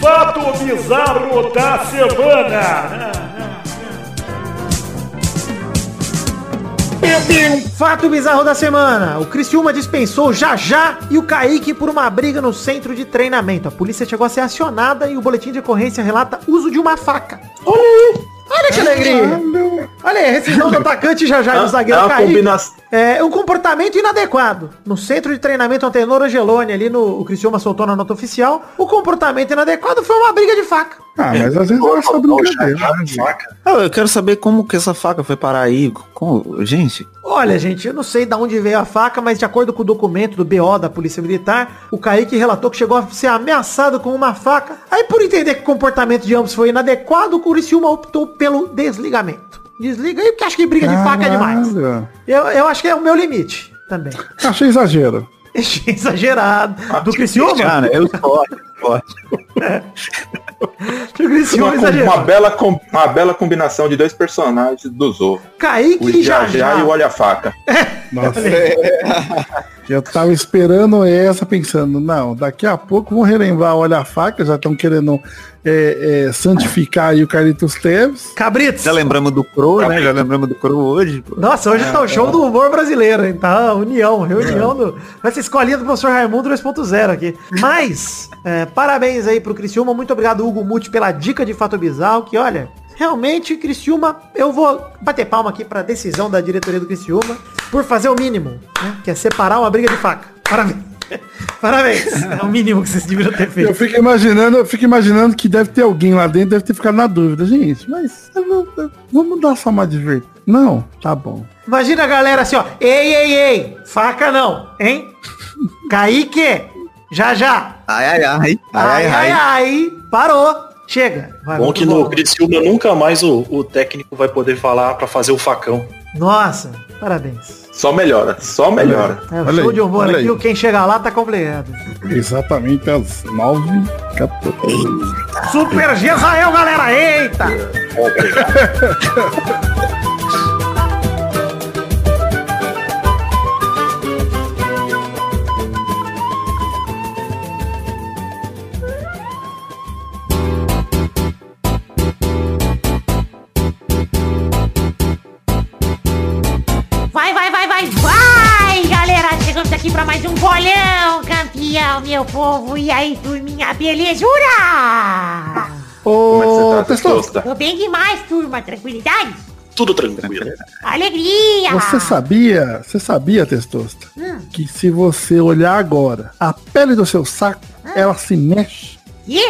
Fato bizarro da semana. Fato bizarro da semana. O Criciúma dispensou o Jajá e o Kaique por uma briga no centro de treinamento. A polícia chegou a ser acionada e o boletim de ocorrência relata uso de uma faca. Olha aí! Olha que alegria! Olha aí, rescisão do [LAUGHS] atacante Jajá e do É zagueiro uma Kaique. combinação. É um comportamento inadequado. No centro de treinamento Antenor Angeloni, ali no o Criciúma soltou na nota oficial, o comportamento inadequado foi uma briga de faca. Ah, mas às vezes é brincadeira. né? Faca. Ah, eu quero saber como que essa faca foi parar aí. Com... Gente, Olha, gente, eu não sei de onde veio a faca, mas de acordo com o documento do BO da Polícia Militar, o Kaique relatou que chegou a ser ameaçado com uma faca. Aí, por entender que o comportamento de ambos foi inadequado, o Curiciúma optou pelo desligamento. Desliga aí, porque acho que briga de faca é demais. Caralho. Eu, eu acho que é o meu limite também. Achei exagero. [LAUGHS] Achei exagerado. Do Criciúma? cara, eu esporte, esporte. [LAUGHS] Do Criciúma Uma, uma bela, com- uma bela combinação de dois personagens do Zorro. Kaique O e Jajá Jajá. e o Olha-Faca. [LAUGHS] Nossa. Eu tava esperando essa, pensando, não, daqui a pouco vão relembrar, olha a faca, já estão querendo é, é, santificar aí o Carlitos Teves. Cabritos. Já lembramos do Crow, né? Já lembramos do Crow hoje. pô. Nossa, hoje tá o show do humor brasileiro, hein? Tá união, reunião do. Vai ser escolinha do professor Raimundo 2.0 aqui. Mas, é, parabéns aí pro Criciúma. Muito obrigado, Hugo Muti, pela dica de fato bizarro. Que olha, realmente, Criciúma, eu vou bater palma aqui pra decisão da diretoria do Criciúma por fazer o mínimo, né? Que é separar uma briga de faca. Parabéns. [LAUGHS] Parabéns. [LAUGHS] É o mínimo que vocês deveriam ter Eu feito. fico imaginando, eu fico imaginando que deve ter alguém lá dentro, deve ter ficado na dúvida. Gente, mas eu eu- vamos dar só uma divertida. Não, tá bom. Imagina a galera assim, ó. Ei, ei, ei. Faca não, hein? Kaique. Já, já. Ai, ai, ai. Ai, ai, ai, parou. Chega. Vai, Bom que no Criciúma nunca mais o, o técnico vai poder falar pra fazer o facão. Nossa, parabéns. Só melhora, só melhora. É, o Olha show aí, de humor aqui, aí. o quem chega lá tá complicado. Exatamente às 9 14 Super Gesael, galera, eita! [LAUGHS] meu povo! E aí, turminha, belezura? Como é que Ô, você tá, Testosta, Testosta? Tô bem demais, turma, tranquilidade? Tudo tranquilo. Alegria! você sabia, você sabia, Testosta, Hum. que se você olhar agora, a pele do seu saco, ela se mexe? E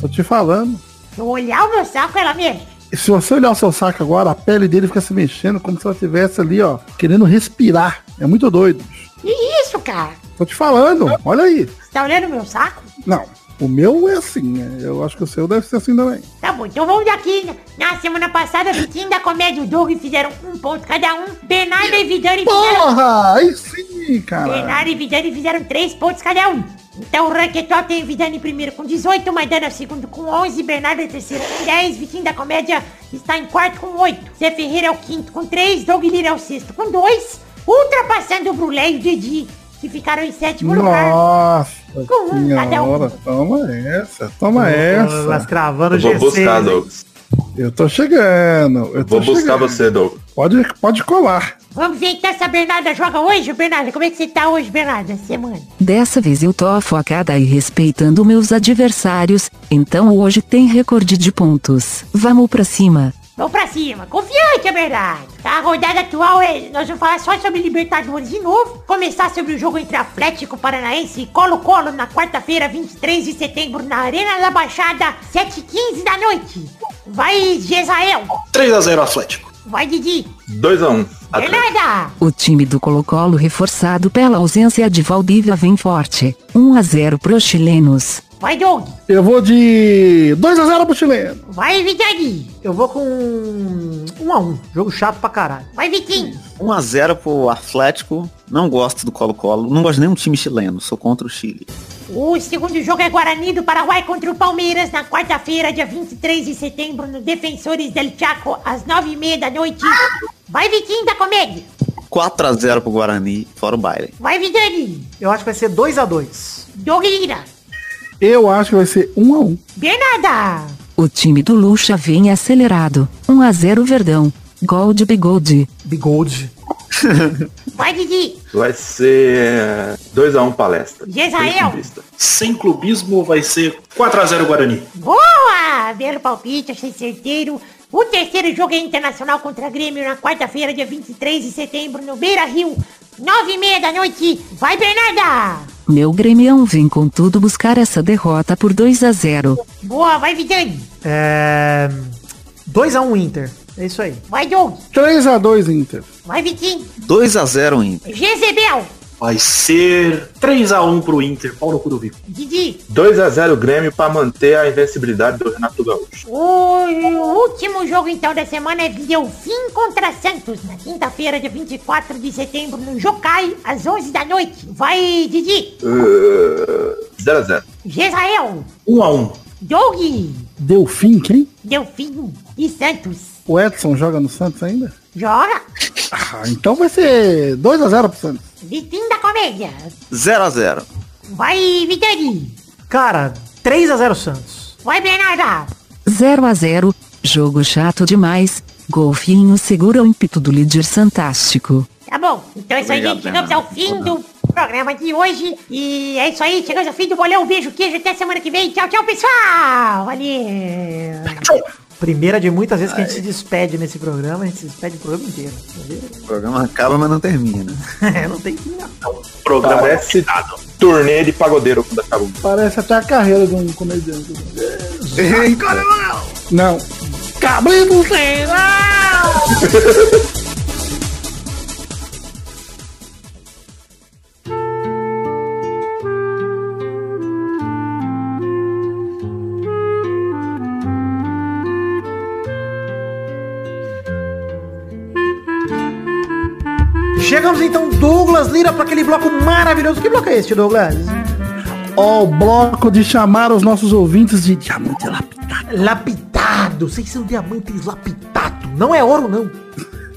Tô te falando. se eu olhar o meu saco, ela mexe. E se você olhar o seu saco agora, a pele dele fica se mexendo como se ela estivesse ali, ó, querendo respirar. É muito doido. Que isso, cara? Tô te falando, olha aí. Você tá olhando o meu saco? Não, o meu é assim, né? Eu acho que o seu deve ser assim também. Tá bom, então vamos daqui. Na semana passada, Vitinho da Comédia e o Doug fizeram um ponto cada um. Bernardo e Vidani fizeram... Porra, aí sim, cara. Bernardo e Vidani fizeram três pontos cada um. Então o Ranquetó tem Vidani primeiro com 18, Maidana segundo com 11, Bernardo é terceiro com 10, Vitinho da Comédia está em quarto com 8, Zé Ferreira é o quinto com 3, Doug Lira é o sexto com 2, ultrapassando o Brulé e o Didi, que ficaram em sétimo lugar. Nossa. Com um cada um. Toma essa, toma essa. Mas cravando Eu vou G6. buscar? Douglas. Eu tô chegando. Eu tô Vou buscar chegando. você, Douglas. Pode, pode colar. Vamos ver então se a Bernarda joga hoje, Bernarda. Como é que você tá hoje, Bernarda, essa semana? Dessa vez eu tô focada e respeitando meus adversários, então hoje tem recorde de pontos. Vamos pra cima. Vamos pra cima. Confiante, é verdade. A rodada atual é... Nós vamos falar só sobre Libertadores de novo. Começar sobre o jogo entre Atlético Paranaense e Colo-Colo na quarta-feira, 23 de setembro, na Arena da Baixada, 7h15 da noite. Vai, Gesael. 3x0 Atlético. Vai, Didi. 2x1. Bernarda. O time do Colo-Colo reforçado pela ausência de Valdívia vem forte. 1 a 0 pros chilenos. Vai, Doug. Eu vou de 2x0 pro chileno. Vai, Vidani. Eu vou com um a um. Jogo chato pra caralho. Vai, Vitinho. 1x0 pro Atlético. Não gosto do Colo-Colo. Não gosto de nenhum time chileno. Sou contra o Chile. O segundo jogo é Guarani do Paraguai contra o Palmeiras na quarta-feira, dia 23 de setembro, no Defensores del Chaco, às 9h30 da noite. Vai, Vitinho da Comédia. 4x0 pro Guarani. Fora o baile. Vai, Vidani. Eu acho que vai ser 2 a 2 Doug Lira. Eu acho que vai ser 1x1. Bernarda. O time do Lucha vem acelerado. 1 a 0 Verdão. Gol de Bigode. Bigode. [LAUGHS] Vai, Didi. Vai ser 2x1 palestra. Gesael. Sem clubismo vai ser 4x0 Guarani. Boa! Belo palpite, achei certeiro. O terceiro jogo é Internacional contra Grêmio na quarta-feira, dia 23 de setembro, no Beira Rio, 9h30 da noite. Vai, Bernarda! Meu Grêmio vem com tudo buscar essa derrota por 2 a 0. Boa, vai, Vidani. É... 2 a 1 Inter. É isso aí. Vai, Doug. 3x2 Inter. Vai, Vitinho. 2x0 Inter. Jezebel. Vai ser 3x1 pro Inter. Pau no cu do Vico. Didi. 2x0 Grêmio pra manter a invencibilidade do Renato Gaúcho. O último jogo então da semana é Delfim contra Santos, na quinta-feira, dia 24 de setembro, no Jocai, às 11 da noite. Vai, Didi. Uh, 0x0. Gesael. 1x1. Doug. Delfim, quem? Delfim e Santos. O Edson joga no Santos ainda? Joga. Ah, então vai ser 2x0 pro Santos. Vitinho da Comédia. 0x0. Vai, Vitani. Cara, 3 a 0 Santos. Vai, Bernarda. 0 a 0. Jogo chato demais. Golfinho segura o ímpeto do líder fantástico. Tá bom, então é isso aí, gente. Chegamos ao fim do programa de hoje. E é isso aí, chegamos ao fim do bolão. Um beijo, queijo. Até semana que vem. Tchau, tchau, pessoal. Valeu. Primeira de muitas vezes que a gente se despede nesse programa, a gente se despede o programa inteiro. O programa acaba, mas não termina. [LAUGHS] É, não tem que ir, não. Programa Parece turnê de pagodeiro quando acabou. Parece até a carreira de um comediante. Não. Cabrito [LAUGHS] Chegamos então, Douglas Lira, para aquele bloco maravilhoso. Que bloco é este, Douglas? Ó, o bloco de chamar os nossos ouvintes de diamante lapidado. Lapidado. Vocês são diamantes lapidado. Não é ouro, não.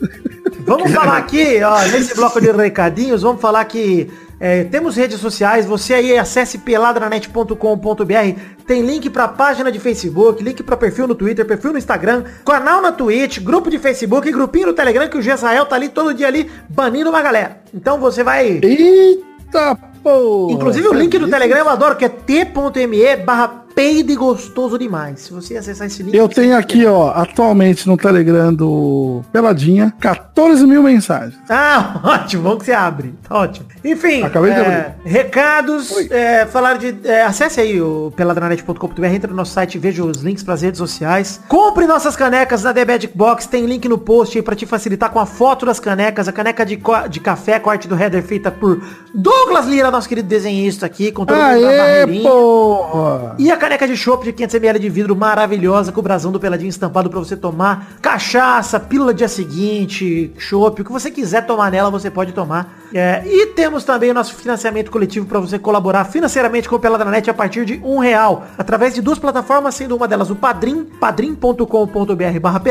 [LAUGHS] Vamos falar aqui, ó, nesse bloco de recadinhos, vamos falar que é, temos redes sociais, você aí acesse peladranet.com.br, tem link pra página de Facebook, link pra perfil no Twitter, perfil no Instagram, canal na Twitch, grupo de Facebook e grupinho no Telegram que o Gesael tá ali todo dia ali banindo uma galera. Então você vai... Eita porra. Inclusive o link do Telegram eu adoro, que é t.me barra peide gostoso demais. Se você acessar esse link... Eu tenho aqui, ó, atualmente no Telegram do Peladinha, 14 mil mensagens. Ah, [LAUGHS] ótimo, bom que você abre. Tá ótimo. Enfim, Acabei de é, recados, é, falar de. é, acesse aí o peladranet.com.br, entra no nosso site, veja os links pras redes sociais. Compre nossas canecas na The Magic Box, tem link no post aí pra te facilitar com a foto das canecas, a caneca de, de café, corte do header feita por Douglas Lira, nosso querido desenhista aqui, com todo mundo na Aê, barreirinha. porra! E a caneca de chopp de 500ml de vidro maravilhosa, com o brasão do Peladinho estampado pra você tomar. Cachaça, pílula dia seguinte, chopp, o que você quiser tomar nela, você pode tomar. É, e temos também o nosso financiamento coletivo para você colaborar financeiramente com o Peladranet a partir de um real, através de duas plataformas, sendo uma delas o Padrim, padrim.com.br barra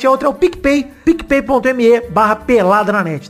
e a outra é o PicPay, picpay.me barra.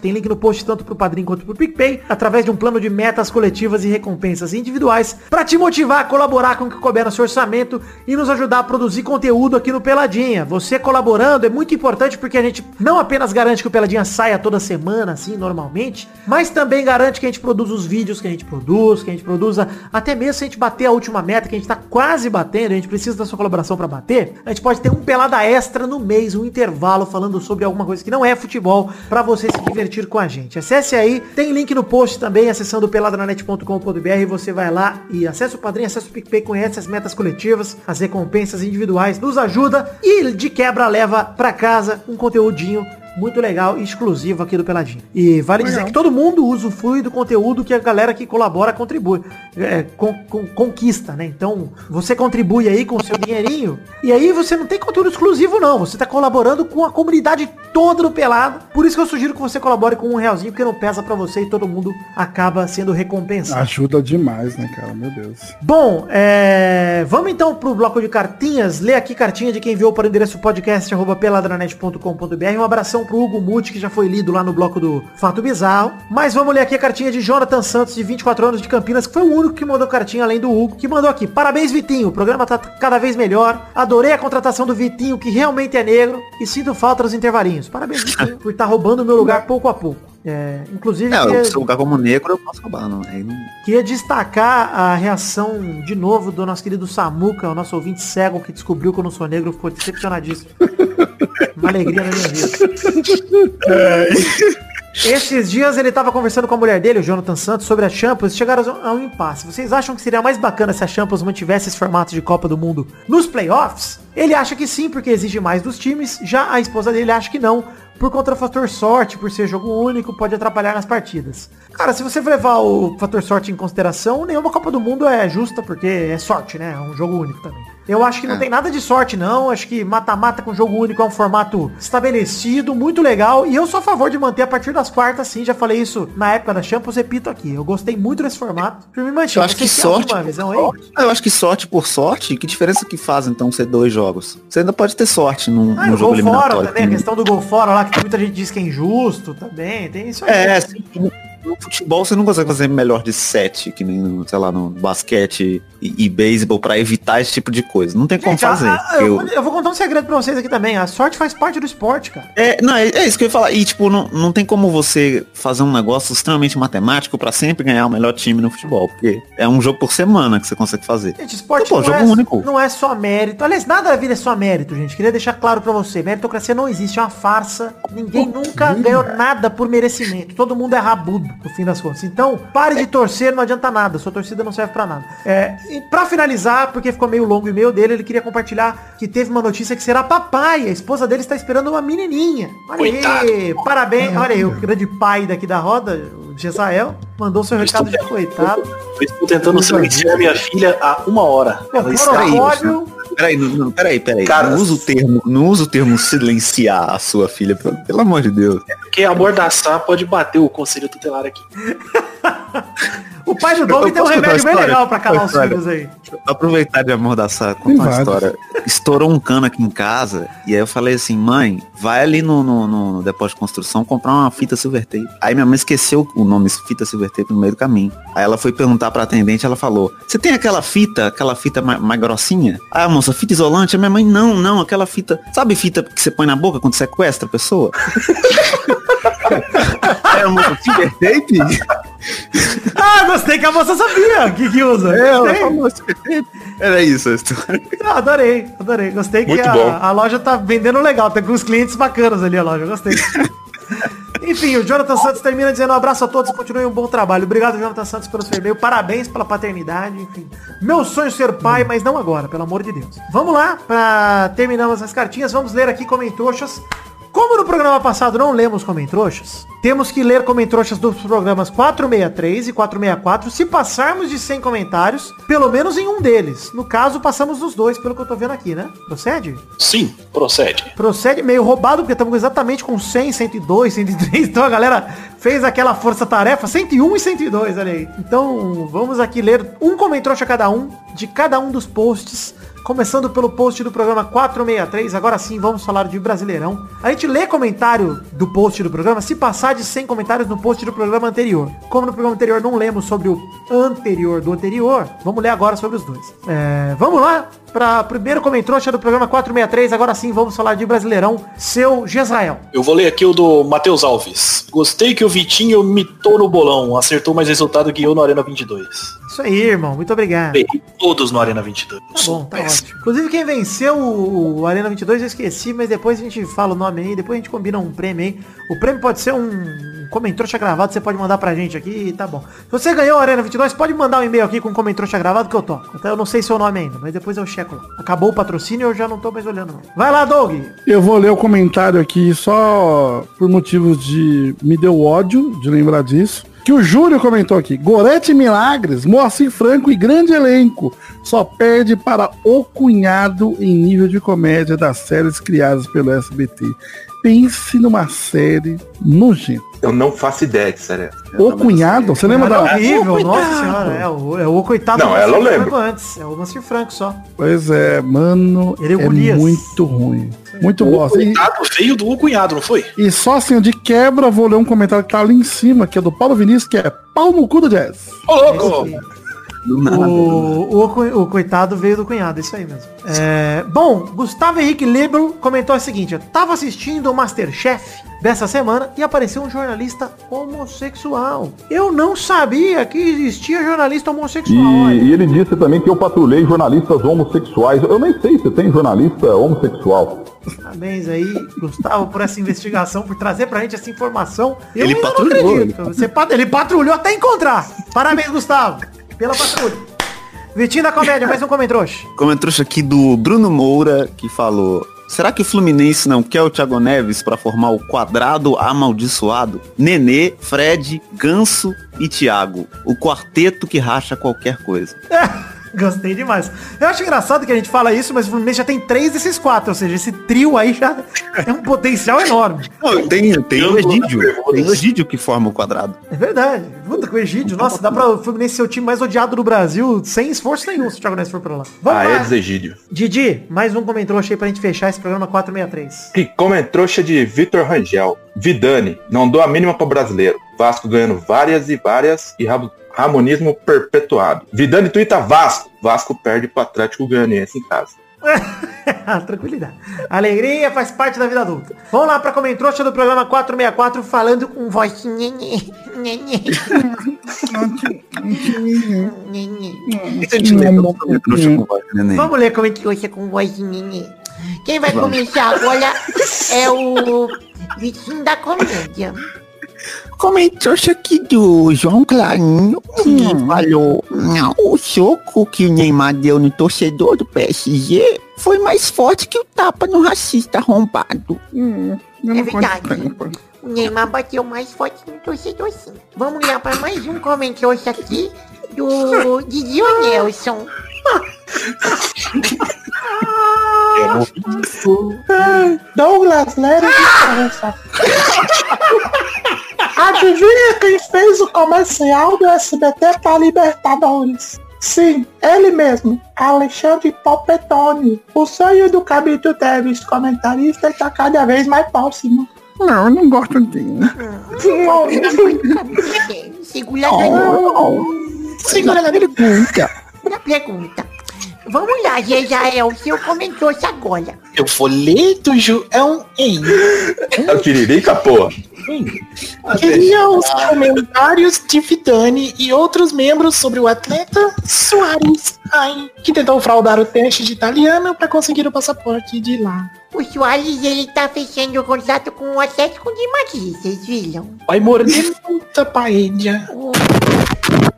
Tem link no post tanto pro Padrim quanto pro PicPay, através de um plano de metas coletivas e recompensas individuais, para te motivar a colaborar com o que couber no seu orçamento e nos ajudar a produzir conteúdo aqui no Peladinha. Você colaborando é muito importante porque a gente não apenas garante que o Peladinha saia toda semana, assim, normalmente, mas também garante que a gente produza os vídeos que a gente produz, que a gente produza, até mesmo se a gente bater a última meta, que a gente tá quase batendo, a gente precisa da sua colaboração para bater, a gente pode ter um pelada extra no mês, um intervalo falando sobre alguma coisa que não é futebol, para você se divertir com a gente. Acesse aí, tem link no post também, acessando peladranet.com.br, você vai lá e acessa o padrinho, acessa o PicPay, conhece as metas coletivas, as recompensas individuais, nos ajuda e de quebra leva para casa um conteúdinho muito legal e exclusivo aqui do Peladinho. E vale dizer que todo mundo usufrui do conteúdo que a galera que colabora contribui, é, con- con- conquista, né? Então, você contribui aí com o seu dinheirinho e aí você não tem conteúdo exclusivo não, você tá colaborando com a comunidade toda do Pelado. Por isso que eu sugiro que você colabore com um realzinho, porque não pesa pra você e todo mundo acaba sendo recompensado. Ajuda demais, né, cara? Meu Deus. Bom, é, vamos então pro bloco de cartinhas. Lê aqui cartinha de quem enviou para o endereço podcast arroba peladranet.com.br. Um abração pro Hugo Muti, que já foi lido lá no bloco do Fato Bizarro. Mas vamos ler aqui a cartinha de Jonathan Santos, de 24 anos de Campinas, que foi o único que mandou cartinha além do Hugo, que mandou aqui. Parabéns, Vitinho. O programa tá cada vez melhor. Adorei a contratação do Vitinho, que realmente é negro, e sinto falta dos intervalinhos. Parabéns, Vitinho, [LAUGHS] por estar roubando o meu lugar pouco a pouco. É, inclusive, É, queria- se lugar como negro, eu posso roubar, não. Aí não... Queria destacar a reação de novo do nosso querido Samuca, o nosso ouvinte cego que descobriu que eu não sou negro, ficou decepcionadíssimo. Uma alegria na minha vida. Esses dias ele tava conversando com a mulher dele, o Jonathan Santos, sobre a Champions e chegaram a um impasse. Vocês acham que seria mais bacana se a Champions mantivesse esse formato de Copa do Mundo nos playoffs? Ele acha que sim, porque exige mais dos times. Já a esposa dele acha que não, por contra o fator sorte, por ser jogo único, pode atrapalhar nas partidas. Cara, se você levar o fator sorte em consideração, nenhuma Copa do Mundo é justa, porque é sorte, né? É um jogo único também. Eu acho que não tem nada de sorte, não. Acho que mata-mata com jogo único é um formato estabelecido, muito legal. E eu sou a favor de manter a partir das quartas, sim. Já falei isso na época da Champions, repito aqui. Eu gostei muito desse formato. Manter. Eu acho que sorte. Visão aí? Eu acho que sorte por sorte, que diferença que faz então ser dois jogos? Você ainda pode ter sorte num, Ah, num jogo gol fora eliminatório. também, a questão do gol fora lá, que muita gente diz que é injusto também. Tem isso aí. É, no, no futebol você não consegue fazer melhor de sete, que nem, sei lá, no basquete e, e beisebol pra evitar esse tipo de coisa. Não tem como Gente, a- fazer. a- eu, Eu- vou- eu vou contar um segredo pra vocês aqui também. A sorte faz parte do esporte, cara. É, não, é, é isso que eu ia falar. E, tipo, não, não tem como você fazer um negócio extremamente matemático pra sempre ganhar o melhor time no futebol. Porque é um jogo por semana que você consegue fazer. Gente, esporte Pô, não, jogo é, único. não é só mérito. Aliás, nada da vida é só mérito, gente. Queria deixar claro pra você. Meritocracia não existe, é uma farsa. Ninguém nunca ganhou nada por merecimento. Todo mundo é rabudo, no fim das contas. Então, pare de torcer, não adianta nada. Sua torcida não serve pra nada. É, e pra finalizar, porque ficou meio longo o e-mail dele, ele queria compartilhar que teve uma notícia que será papai. A esposa dele está esperando uma menininha. Olha aí, parabéns. Olha aí, o grande pai daqui da roda, o Gesael, mandou seu recado de coitado. Eu estou tentando silenciar minha filha há uma hora. Ela está aí. Peraí, não, não, peraí, peraí. Cara, não usa o termo, não usa o termo silenciar a sua filha, pelo, pelo amor de Deus. Porque amordaçar pode bater o conselho tutelar aqui. [LAUGHS] O pai do Doug Eu tem um remédio bem legal pra calar os filhos aí. Aproveitar de amordaçar, contar uma história. Estourou um cano aqui em casa, e aí eu falei assim, mãe, vai ali no, no, no depósito de construção comprar uma fita silver tape. Aí minha mãe esqueceu o nome fita silver tape no meio do caminho. Aí ela foi perguntar pra atendente, ela falou, você tem aquela fita, aquela fita mais, mais grossinha? Ah, moça, fita isolante? A minha mãe, não, não, aquela fita, sabe fita que você põe na boca quando sequestra a pessoa? [LAUGHS] é, moça, silver tape? Ah, gostei que a moça sabia que, que usa. É, falou. Era isso a história. Ah, adorei, adorei. Gostei que Muito a, bom. a loja tá vendendo legal. Tem com os clientes bacanas ali a loja. Gostei. [LAUGHS] Enfim, o Jonathan Santos termina dizendo um abraço a todos e continue um bom trabalho. Obrigado, Jonathan Santos, pelo seu e-mail. Parabéns pela paternidade. Enfim, meu sonho é ser pai, mas não agora, pelo amor de Deus. Vamos lá, pra terminarmos as cartinhas. Vamos ler aqui comentoxas. Como no programa passado não lemos Comentroxas, temos que ler Comentroxas dos programas 463 e 464 se passarmos de 100 comentários, pelo menos em um deles. No caso, passamos nos dois, pelo que eu tô vendo aqui, né? Procede? Sim, procede. Procede meio roubado, porque estamos exatamente com 100, 102, 103. Então a galera fez aquela força-tarefa, 101 e 102, olha aí. Então vamos aqui ler um comentroxa cada um, de cada um dos posts. Começando pelo post do programa 463, agora sim vamos falar de Brasileirão. A gente lê comentário do post do programa se passar de 100 comentários no post do programa anterior. Como no programa anterior não lemos sobre o anterior do anterior, vamos ler agora sobre os dois. É, vamos lá para primeiro comentário do programa 463, agora sim vamos falar de Brasileirão, seu Gesrael. Eu vou ler aqui o do Matheus Alves. Gostei que Vitinho mitou no bolão, acertou mais resultado que eu no Arena 22. Isso aí, irmão, muito obrigado. Errei todos no Arena 22. Tá bom, tá ótimo. Inclusive quem venceu o, o Arena 22 eu esqueci, mas depois a gente fala o nome aí, depois a gente combina um prêmio aí. O prêmio pode ser um comentário gravado, você pode mandar pra gente aqui, tá bom. Se você ganhou a Arena 22, pode mandar um e-mail aqui com comentário gravado que eu toco. Então eu não sei seu nome ainda, mas depois eu checo lá. Acabou o patrocínio, eu já não tô mais olhando não. Vai lá, Doug. Eu vou ler o comentário aqui só por motivos de... Me deu ódio de lembrar disso. Que o Júlio comentou aqui. Gorete Milagres, Moacir Franco e grande elenco. Só perde para o cunhado em nível de comédia das séries criadas pelo SBT. Pense numa série nojenta. Eu não faço ideia que série é. O cunhado? Você lembra da... horrível, O nossa senhora. É o, é o coitado Não, ela eu lembro. Antes. É o Moacir Franco só. Pois é, mano, Ele é o é Golias. muito ruim. Muito O bosta. E, coitado veio do cunhado, não foi? e só assim, de quebra, vou ler um comentário que tá ali em cima, que é do Paulo Vinícius, que é pau no cu do jazz. Ô, louco! Do nada. O, o, o coitado veio do cunhado, isso aí mesmo. É, bom, Gustavo Henrique Libro comentou o seguinte, eu tava assistindo o Masterchef dessa semana e apareceu um jornalista homossexual. Eu não sabia que existia jornalista homossexual. E, e ele disse também que eu patrulhei jornalistas homossexuais. Eu nem sei se tem jornalista homossexual. Parabéns aí, Gustavo, por essa investigação, por trazer pra gente essa informação. Eu Ele ainda patrulhou, Não acredito. Você pat- ele patrulhou até encontrar. Parabéns, Gustavo, pela patrulha. Vitinho da Comédia, mais um comentrouxa. Comentário aqui do Bruno Moura, que falou... Será que o Fluminense não quer o Thiago Neves para formar o quadrado amaldiçoado? Nenê, Fred, Ganso e Thiago. O quarteto que racha qualquer coisa. [LAUGHS] [LAUGHS] Gostei demais. Eu acho engraçado que a gente fala isso, mas o Fluminense já tem três desses quatro, ou seja, esse trio aí já tem [LAUGHS] um potencial enorme. Não, tem, tem o Egídio. Tem o Egídio que forma o quadrado. É verdade. Puta com o Egídio. Nossa, dá pra o Fluminense ser o time mais odiado do Brasil sem esforço nenhum se o Thiago Neves for pra lá. Vamos Ah, lá. é desegídio. Didi, mais um comentrouxa aí pra gente fechar esse programa 463. Que comentrouxa de Vitor Rangel. Vidani, não dou a mínima pro brasileiro. Vasco ganhando várias e várias e Rabo- Ramonismo perpetuado. Vidani tuita Vasco. Vasco perde pro Atlético Goianiense em casa. [LAUGHS] Tranquilidade. Alegria faz parte da vida adulta. Vamos lá pra comentrouxa do programa 464 falando com voz. [LAUGHS] Vamos ler comentrouxa com voz. nhenhê. Quem vai começar agora é o Vitinho da Comédia. Comentou aqui do João Clarinho que falou "Não, o soco que o Neymar deu no torcedor do PSG foi mais forte que o tapa no racista arrombado. É verdade. O Neymar bateu mais forte no torcedor sim. Vamos lá para mais um comentário aqui do [LAUGHS] Didi Nelson. [LAUGHS] Douglas de França. [LAUGHS] Adivinha quem fez o comercial do SBT para Libertadores? Sim, ele mesmo, Alexandre Palpetone. O sonho do Cabito Teves, comentarista, está cada vez mais próximo. Não, eu não gosto dele. Segura na Segura na pergunta. na pergunta. Vamos lá, Jejael, seu comentário agora. Eu vou ler do João em. É o Tiririca, porra. Queria os comentários de Vidani e outros membros sobre o atleta Soares, ai, que tentou fraudar o teste de italiano para conseguir o passaporte de lá. O Soares, ele tá fechando o contrato com o Atlético de Madrid, vocês viram? Vai morder muita paella.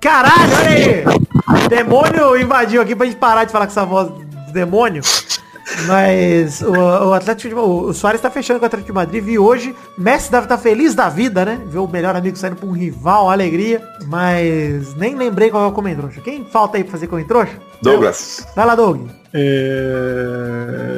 Caralho, olha aí! Demônio invadiu aqui pra gente parar de falar com essa voz do demônio. Mas o, o Atlético de, o, o Soares tá fechando com o Atlético de Madrid e hoje Messi deve estar feliz da vida, né? Ver o melhor amigo saindo pra um rival, alegria. Mas nem lembrei qual é o Comentrouxa. Quem falta aí pra fazer Comentrouxa? Douglas. Vai lá, Doug. É...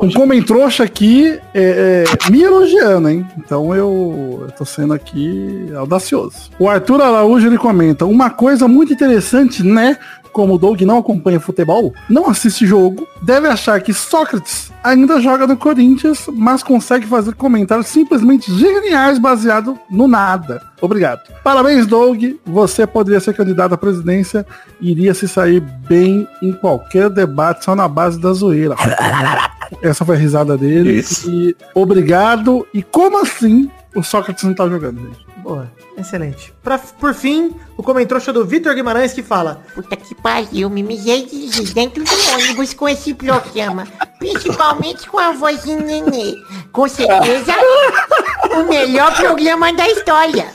Um comentrouxa aqui é, é, me elogiando, hein? Então eu, eu tô sendo aqui audacioso. O Arthur Araújo ele comenta: uma coisa muito interessante, né? Como o Doug não acompanha futebol, não assiste jogo, deve achar que Sócrates ainda joga no Corinthians, mas consegue fazer comentários simplesmente geniais baseado no nada. Obrigado. Parabéns, Doug. Você poderia ser candidato à presidência e iria se sair bem em qualquer debate só na base da zoeira. Essa foi a risada dele. Isso. E obrigado. E como assim o Sócrates não tá jogando, gente? Boa, excelente. Pra, por fim, o Comentrouxa do Vitor Guimarães que fala Puta que pariu, me mijei de rir dentro do ônibus com esse programa. Principalmente com a voz de nenê. Com certeza, [LAUGHS] o melhor programa da história.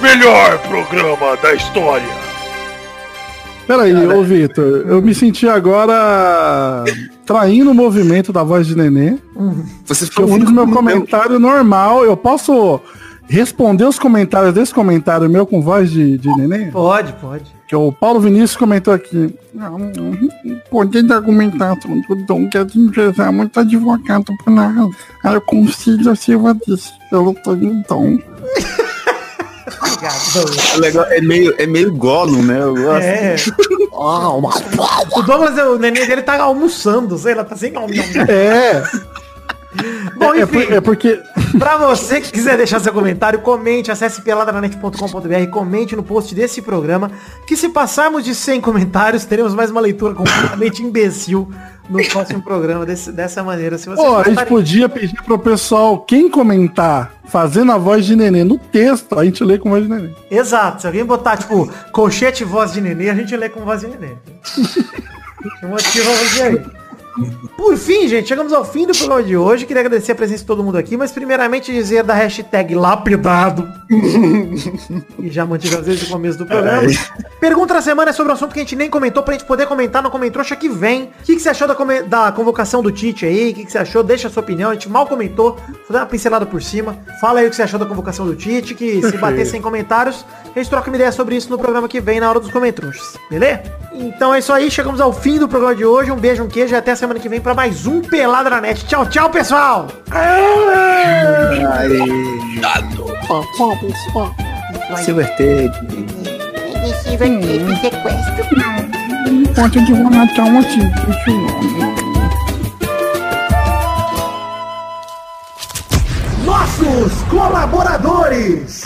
Melhor programa da história. Peraí, ô Vitor, eu me senti agora traindo o movimento da voz de nenê. Você Que eu fiz meu comentário normal. Eu posso responder os comentários desse comentário meu com voz de, de nenê? Pode, pode. Que o Paulo Vinícius comentou aqui. Podendo argumentar sobre o Dom que a empresa é muito advogado para nada. Aí o Concílio Silva disse, eu tô em Dom. Obrigado, Doug. É, legal, é meio, é meio Gollum, né? Eu gosto. É. O Douglas, o neném dele tá almoçando, sei lá, tá sem É. Bom, é, enfim. é porque. Pra você que quiser deixar seu comentário, comente, acesse peladranet.com.br, comente no post desse programa, que se passarmos de 100 comentários, teremos mais uma leitura completamente imbecil no próximo programa, desse- dessa maneira. Se você Pô, a gente podia pedir pro pessoal, quem comentar fazendo a voz de nenê no texto, a gente lê com voz de nenê. Exato, se alguém botar, tipo, colchete voz de nenê, a gente lê com voz de nenê. [LAUGHS] Motiva você aí. Por fim, gente, chegamos ao fim do programa de hoje. Queria agradecer a presença de todo mundo aqui, mas primeiramente dizer da hashtag lapidado. [LAUGHS] e já mantive às vezes o começo do programa. Pergunta da semana é sobre um assunto que a gente nem comentou pra gente poder comentar no Comentrouxa que vem. O que, que você achou da, da convocação do Tite aí? O que, que você achou? Deixa a sua opinião. A gente mal comentou. Vou dar uma pincelada por cima. Fala aí o que você achou da convocação do Tite, que se bater sem comentários, a gente troca uma ideia sobre isso no programa que vem, na hora dos Comentrouxas. Beleza? Então é isso aí. Chegamos ao fim do programa de hoje. Um beijo, um queijo e até a semana que vem pra mais um Pelada na Net. Tchau, tchau, pessoal! Silvertape. Iniciativa de sequestro. Pode advogar tchau assim. Nossos colaboradores!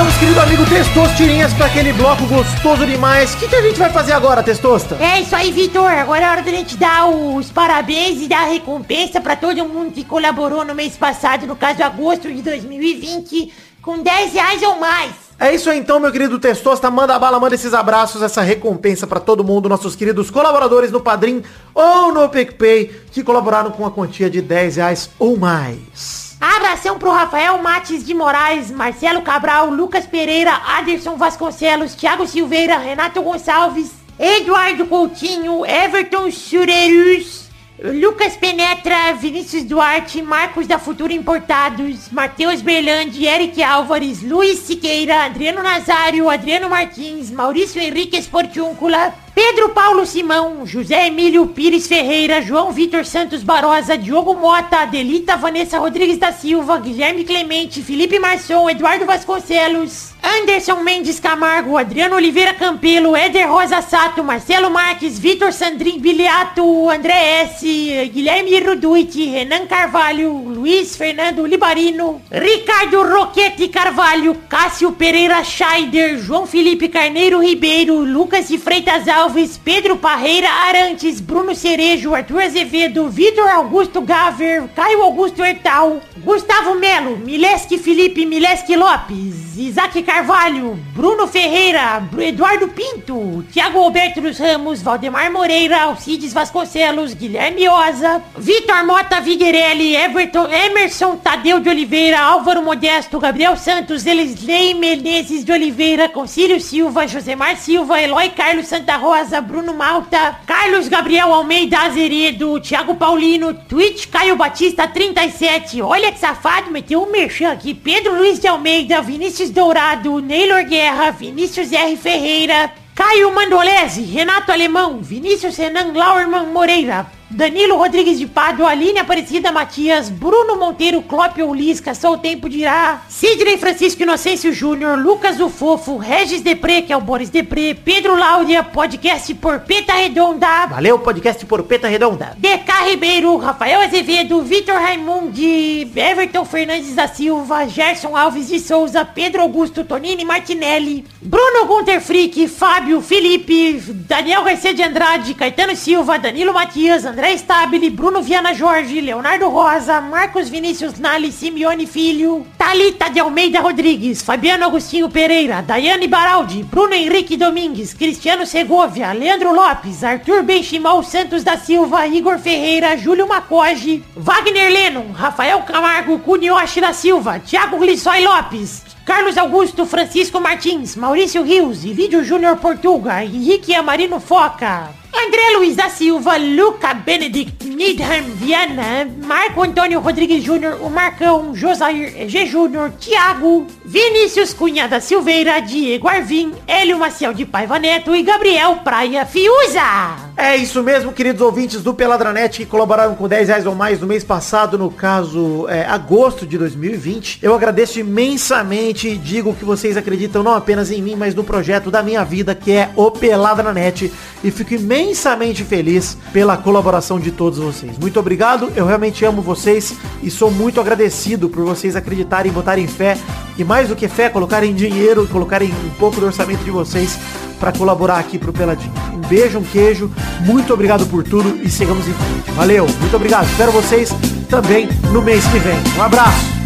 Chegamos, querido amigo Testosto Tirinhas, para aquele bloco gostoso demais. O que, que a gente vai fazer agora, Testosta? É isso aí, Vitor. Agora é hora da gente dar os parabéns e dar a recompensa pra todo mundo que colaborou no mês passado, no caso agosto de 2020, com 10 reais ou mais. É isso aí então, meu querido Testosta. Manda a bala, manda esses abraços, essa recompensa pra todo mundo, nossos queridos colaboradores no Padrim ou no PicPay, que colaboraram com a quantia de 10 reais ou mais. Abração pro Rafael Mates de Moraes, Marcelo Cabral, Lucas Pereira, Aderson Vasconcelos, Thiago Silveira, Renato Gonçalves, Eduardo Coutinho, Everton Surerus, Lucas Penetra, Vinícius Duarte, Marcos da Futura Importados, Matheus Berlandi, Eric Álvares, Luiz Siqueira, Adriano Nazário, Adriano Martins, Maurício Henrique Esportiúncula, Pedro Paulo Simão, José Emílio Pires Ferreira, João Vitor Santos Barosa, Diogo Mota, Adelita Vanessa Rodrigues da Silva, Guilherme Clemente, Felipe Marçom, Eduardo Vasconcelos, Anderson Mendes Camargo, Adriano Oliveira Campelo, Éder Rosa Sato, Marcelo Marques, Vitor Sandrin Biliato, André S, Guilherme Ruduit, Renan Carvalho, Luiz Fernando Libarino, Ricardo Roquete Carvalho, Cássio Pereira Scheider, João Felipe Carneiro Ribeiro, Lucas de Freitas Alves, Pedro Parreira Arantes, Bruno Cerejo, Arthur Azevedo, Vitor Augusto Gaver, Caio Augusto Hertal, Gustavo Melo, Mileski Felipe Mileski Lopes, Isaac Carvalho, Carvalho, Bruno Ferreira, Eduardo Pinto, Thiago Alberto dos Ramos, Valdemar Moreira, Alcides Vasconcelos, Guilherme Oza, Vitor Mota Viguerelli, Everton, Emerson Tadeu de Oliveira, Álvaro Modesto, Gabriel Santos, Elisley Menezes de Oliveira, Concílio Silva, Josemar Silva, Eloy Carlos Santa Rosa, Bruno Malta, Carlos Gabriel Almeida Azeredo, Thiago Paulino, Twitch Caio Batista 37, olha que safado, meteu um merchan aqui, Pedro Luiz de Almeida, Vinícius Dourado, Neylor Guerra, Vinícius R. Ferreira, Caio Mandolese, Renato Alemão, Vinícius Renan Lauerman Moreira, Danilo Rodrigues de Pádua, Aline Aparecida Matias, Bruno Monteiro, Clópio Lisca, Só o Tempo dirá, Sidney Francisco Inocêncio Júnior, Lucas o Fofo, Regis Depré, que é o Boris Depré, Pedro Láudia, podcast por Peta Redonda, Valeu, podcast por Peta Redonda. DK Ribeiro, Rafael Azevedo, Vitor Raimundi, Everton Fernandes da Silva, Gerson Alves de Souza, Pedro Augusto, Tonini Martinelli, Bruno Gunter Frick, Fábio, Felipe, Daniel Garcia de Andrade, Caetano Silva, Danilo Matias, André Stabile, Bruno Viana Jorge, Leonardo Rosa, Marcos Vinícius Nali, Simeone Filho, Talita de Almeida Rodrigues, Fabiano Agostinho Pereira, Daiane Baraldi, Bruno Henrique Domingues, Cristiano Segovia, Leandro Lopes, Arthur Benchimol Santos da Silva, Igor Ferreira, Júlio Macoge, Wagner Lennon, Rafael Camargo, Cunioche da Silva, Thiago Glissói Lopes, Carlos Augusto Francisco Martins, Maurício Rios, Lídio Júnior Portuga, Henrique Amarino Foca, André Luiz da Silva, Luca Benedict, Needham Viana, Marco Antônio Rodrigues Júnior, o Marcão, Josair G. Júnior, Thiago, Vinícius Cunha da Silveira, Diego Arvim, Hélio Maciel de Paiva Neto e Gabriel Praia Fiuza. É isso mesmo, queridos ouvintes do Peladranet que colaboraram com 10 reais ou mais no mês passado, no caso, é, agosto de 2020. Eu agradeço imensamente e digo que vocês acreditam não apenas em mim, mas no projeto da minha vida, que é o Peladranet. E fico imensamente feliz pela colaboração de todos vocês. Muito obrigado, eu realmente amo vocês e sou muito agradecido por vocês acreditarem, botarem fé e mais do que fé, colocarem dinheiro, colocarem um pouco do orçamento de vocês para colaborar aqui pro Peladinho. Um beijo, um queijo, muito obrigado por tudo e sigamos em frente. Valeu, muito obrigado. Espero vocês também no mês que vem. Um abraço.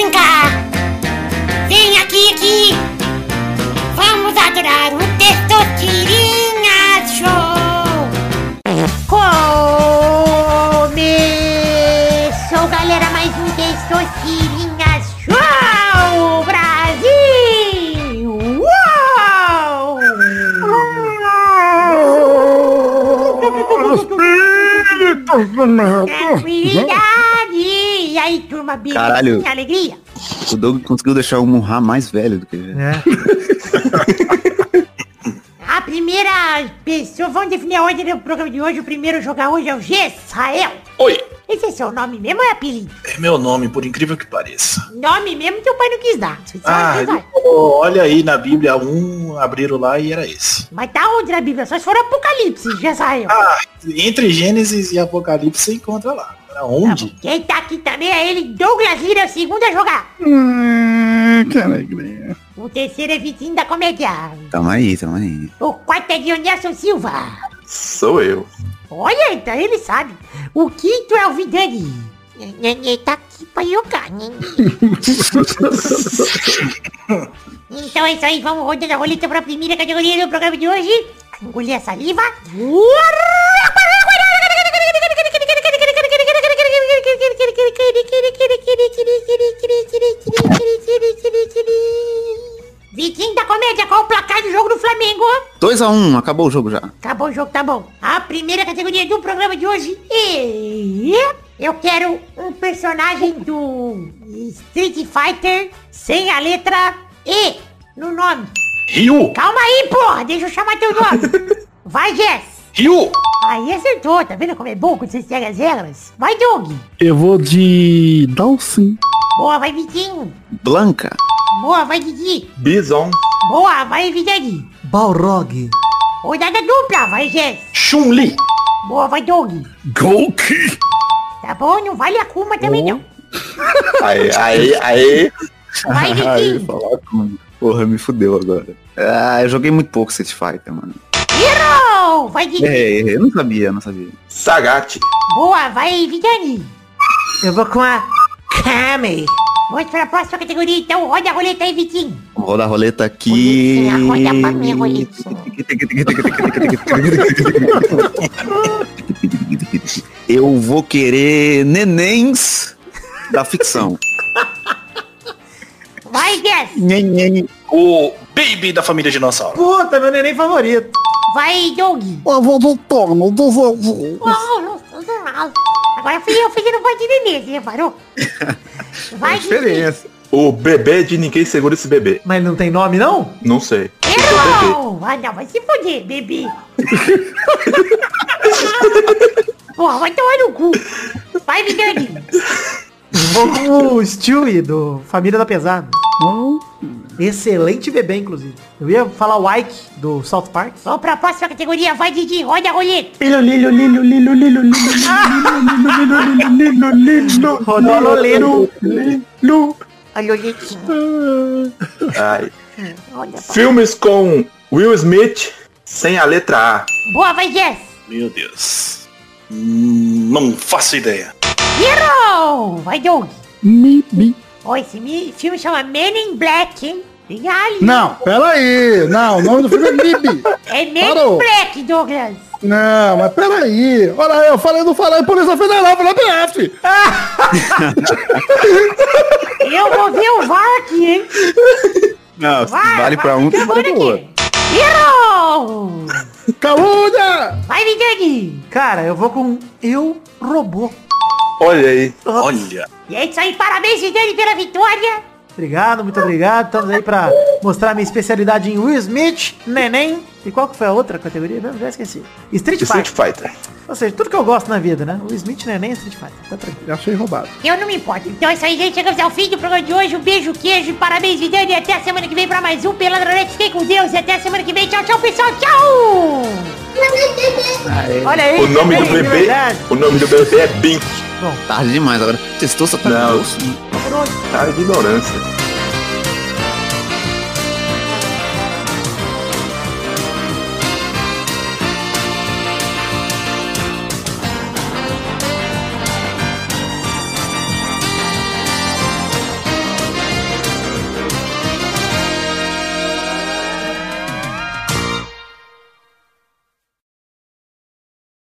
Brincar. Vem aqui, aqui. Vamos adorar o Testosterinha Show. Começou, galera, mais um Testosterinha Show Brasil. Uou! Tranquilidade. Aí, turma? Caralho. Alegria? O Doug conseguiu deixar o Murra mais velho do que ele. É. A primeira pessoa, vamos definir a ordem do programa de hoje. O primeiro a jogar hoje é o Gessael. Oi, Esse é seu nome mesmo ou é apelido? é meu nome, por incrível que pareça. Nome mesmo teu pai não quis dar. Ah, que vai. olha aí na Bíblia um, abriram lá e era esse. Mas tá onde na Bíblia? Só se for Apocalipse, Gessael. Ah, entre Gênesis e Apocalipse você encontra lá. Pra onde? Quem tá aqui também é ele, Douglas Lira, o segundo a jogar. Hum, que alegria. O terceiro é Vitinho da Comédia. Tamo aí, tamo aí. O quarto é Dionelson Silva. Sou eu. Olha, então ele sabe. O quinto é o Vidani. Nenê tá aqui pra jogar. [LAUGHS] Então é isso aí, vamos rodando a roleta pra primeira categoria do programa de hoje. Engolir a saliva. Vitinho Flamengo? 2x1, acabou o jogo já. Acabou o jogo, tá bom. A primeira categoria do programa de hoje é... Eu quero um personagem do Street Fighter sem a letra E no nome. Ryu! Calma aí, porra, deixa eu chamar teu nome. [LAUGHS] Vai, Jess. Ryu! Aí acertou, tá vendo como é bom quando você segue as regras? Vai, Doug. Eu vou de Dalsin. Boa, vai, Vitinho. Blanca. Boa, vai, Didi. Bison. Boa, vai, Vidani. Balrog. Rodada dupla, vai, Jess. Chun-Li! Boa, vai, Doug. Golki! Tá bom, não vale a Kuma também não. Aí, aí, aí. Vai, Aí, Vitinho. falar com... Porra, me fudeu agora. Ah, eu joguei muito pouco Street Fighter, mano. Hero! vai de... É, eu não sabia, eu não sabia. Sagat. Boa, vai Vidani. Eu vou com a Cammy. Vamos para a próxima categoria, então. Roda a roleta aí, Vitinho. Vou rodar a roleta aqui. Roda pra mim, roletinha. Eu vou querer nenéns da ficção. Vai, Guess. Neném. O Baby da família Dinossauro. Puta, meu neném favorito. Vai, Doug. Eu vou do torno do vovô. Agora fui eu fazendo voz de nenê, você reparou? [LAUGHS] Vai, Didi. Diferença. O bebê de ninguém segura esse bebê. Mas não tem nome, não? Não sei. Errou! Ah, não, vai se fuder, bebê. [LAUGHS] Porra, vai tomar no cu. Vai, Vidani. Vou com o Stewie do Família da Pesada. Excelente bebê, inclusive. Eu ia falar o Ike do South Park. Vamos pra próxima categoria. Vai, Didi. Roda a roleta. Lilo, lilo, lilo, lilo, lilo, lilo, lilo, lilo, lilo, Rodou a Loleno. lilo. A. Ai. Pá. Filmes com Will Smith sem a letra A. Boa, vai, Jess. Meu Deus. Hum, Não faço ideia. Errou! Vai, Doug. Mi, mi. Ó, esse filme chama Men in Black, hein? Liga ali. Não, peraí. Não, o nome do filme é Mib. [LAUGHS] É in Black, Douglas. Não, mas peraí. Olha, eu falei, não falei Polícia Federal, falei PF. [LAUGHS] Eu vou ver o VAR aqui, hein? Não, Vai, vale pra um, pro aqui. outro. Calúnia! Vai, Vidani. Cara, eu vou com Eu Robô. Olha aí. Olha. E é isso aí, parabéns, Vidani, pela vitória. Obrigado, muito obrigado. Estamos aí pra mostrar minha especialidade em Will Smith, Neném. E qual que foi a outra categoria mesmo? Já esqueci. Street Street Fighter. Fighter. Ou seja, tudo que eu gosto na vida, né? Will Smith, Neném e Street Fighter. Tá tranquilo. Já achei roubado. Eu não me importo. Então é isso aí, gente. Chegamos ao fim do programa de hoje. Um beijo, queijo e parabéns, Vidani. E até a semana que vem pra mais um Peladronete. Fiquem com Deus. E até a semana que vem. Tchau, tchau, pessoal. Tchau! Olha aí. O nome do de bebê, o nome do bebê é Bink. Tarde demais agora. Testou, só tá Não. Tá ignorância.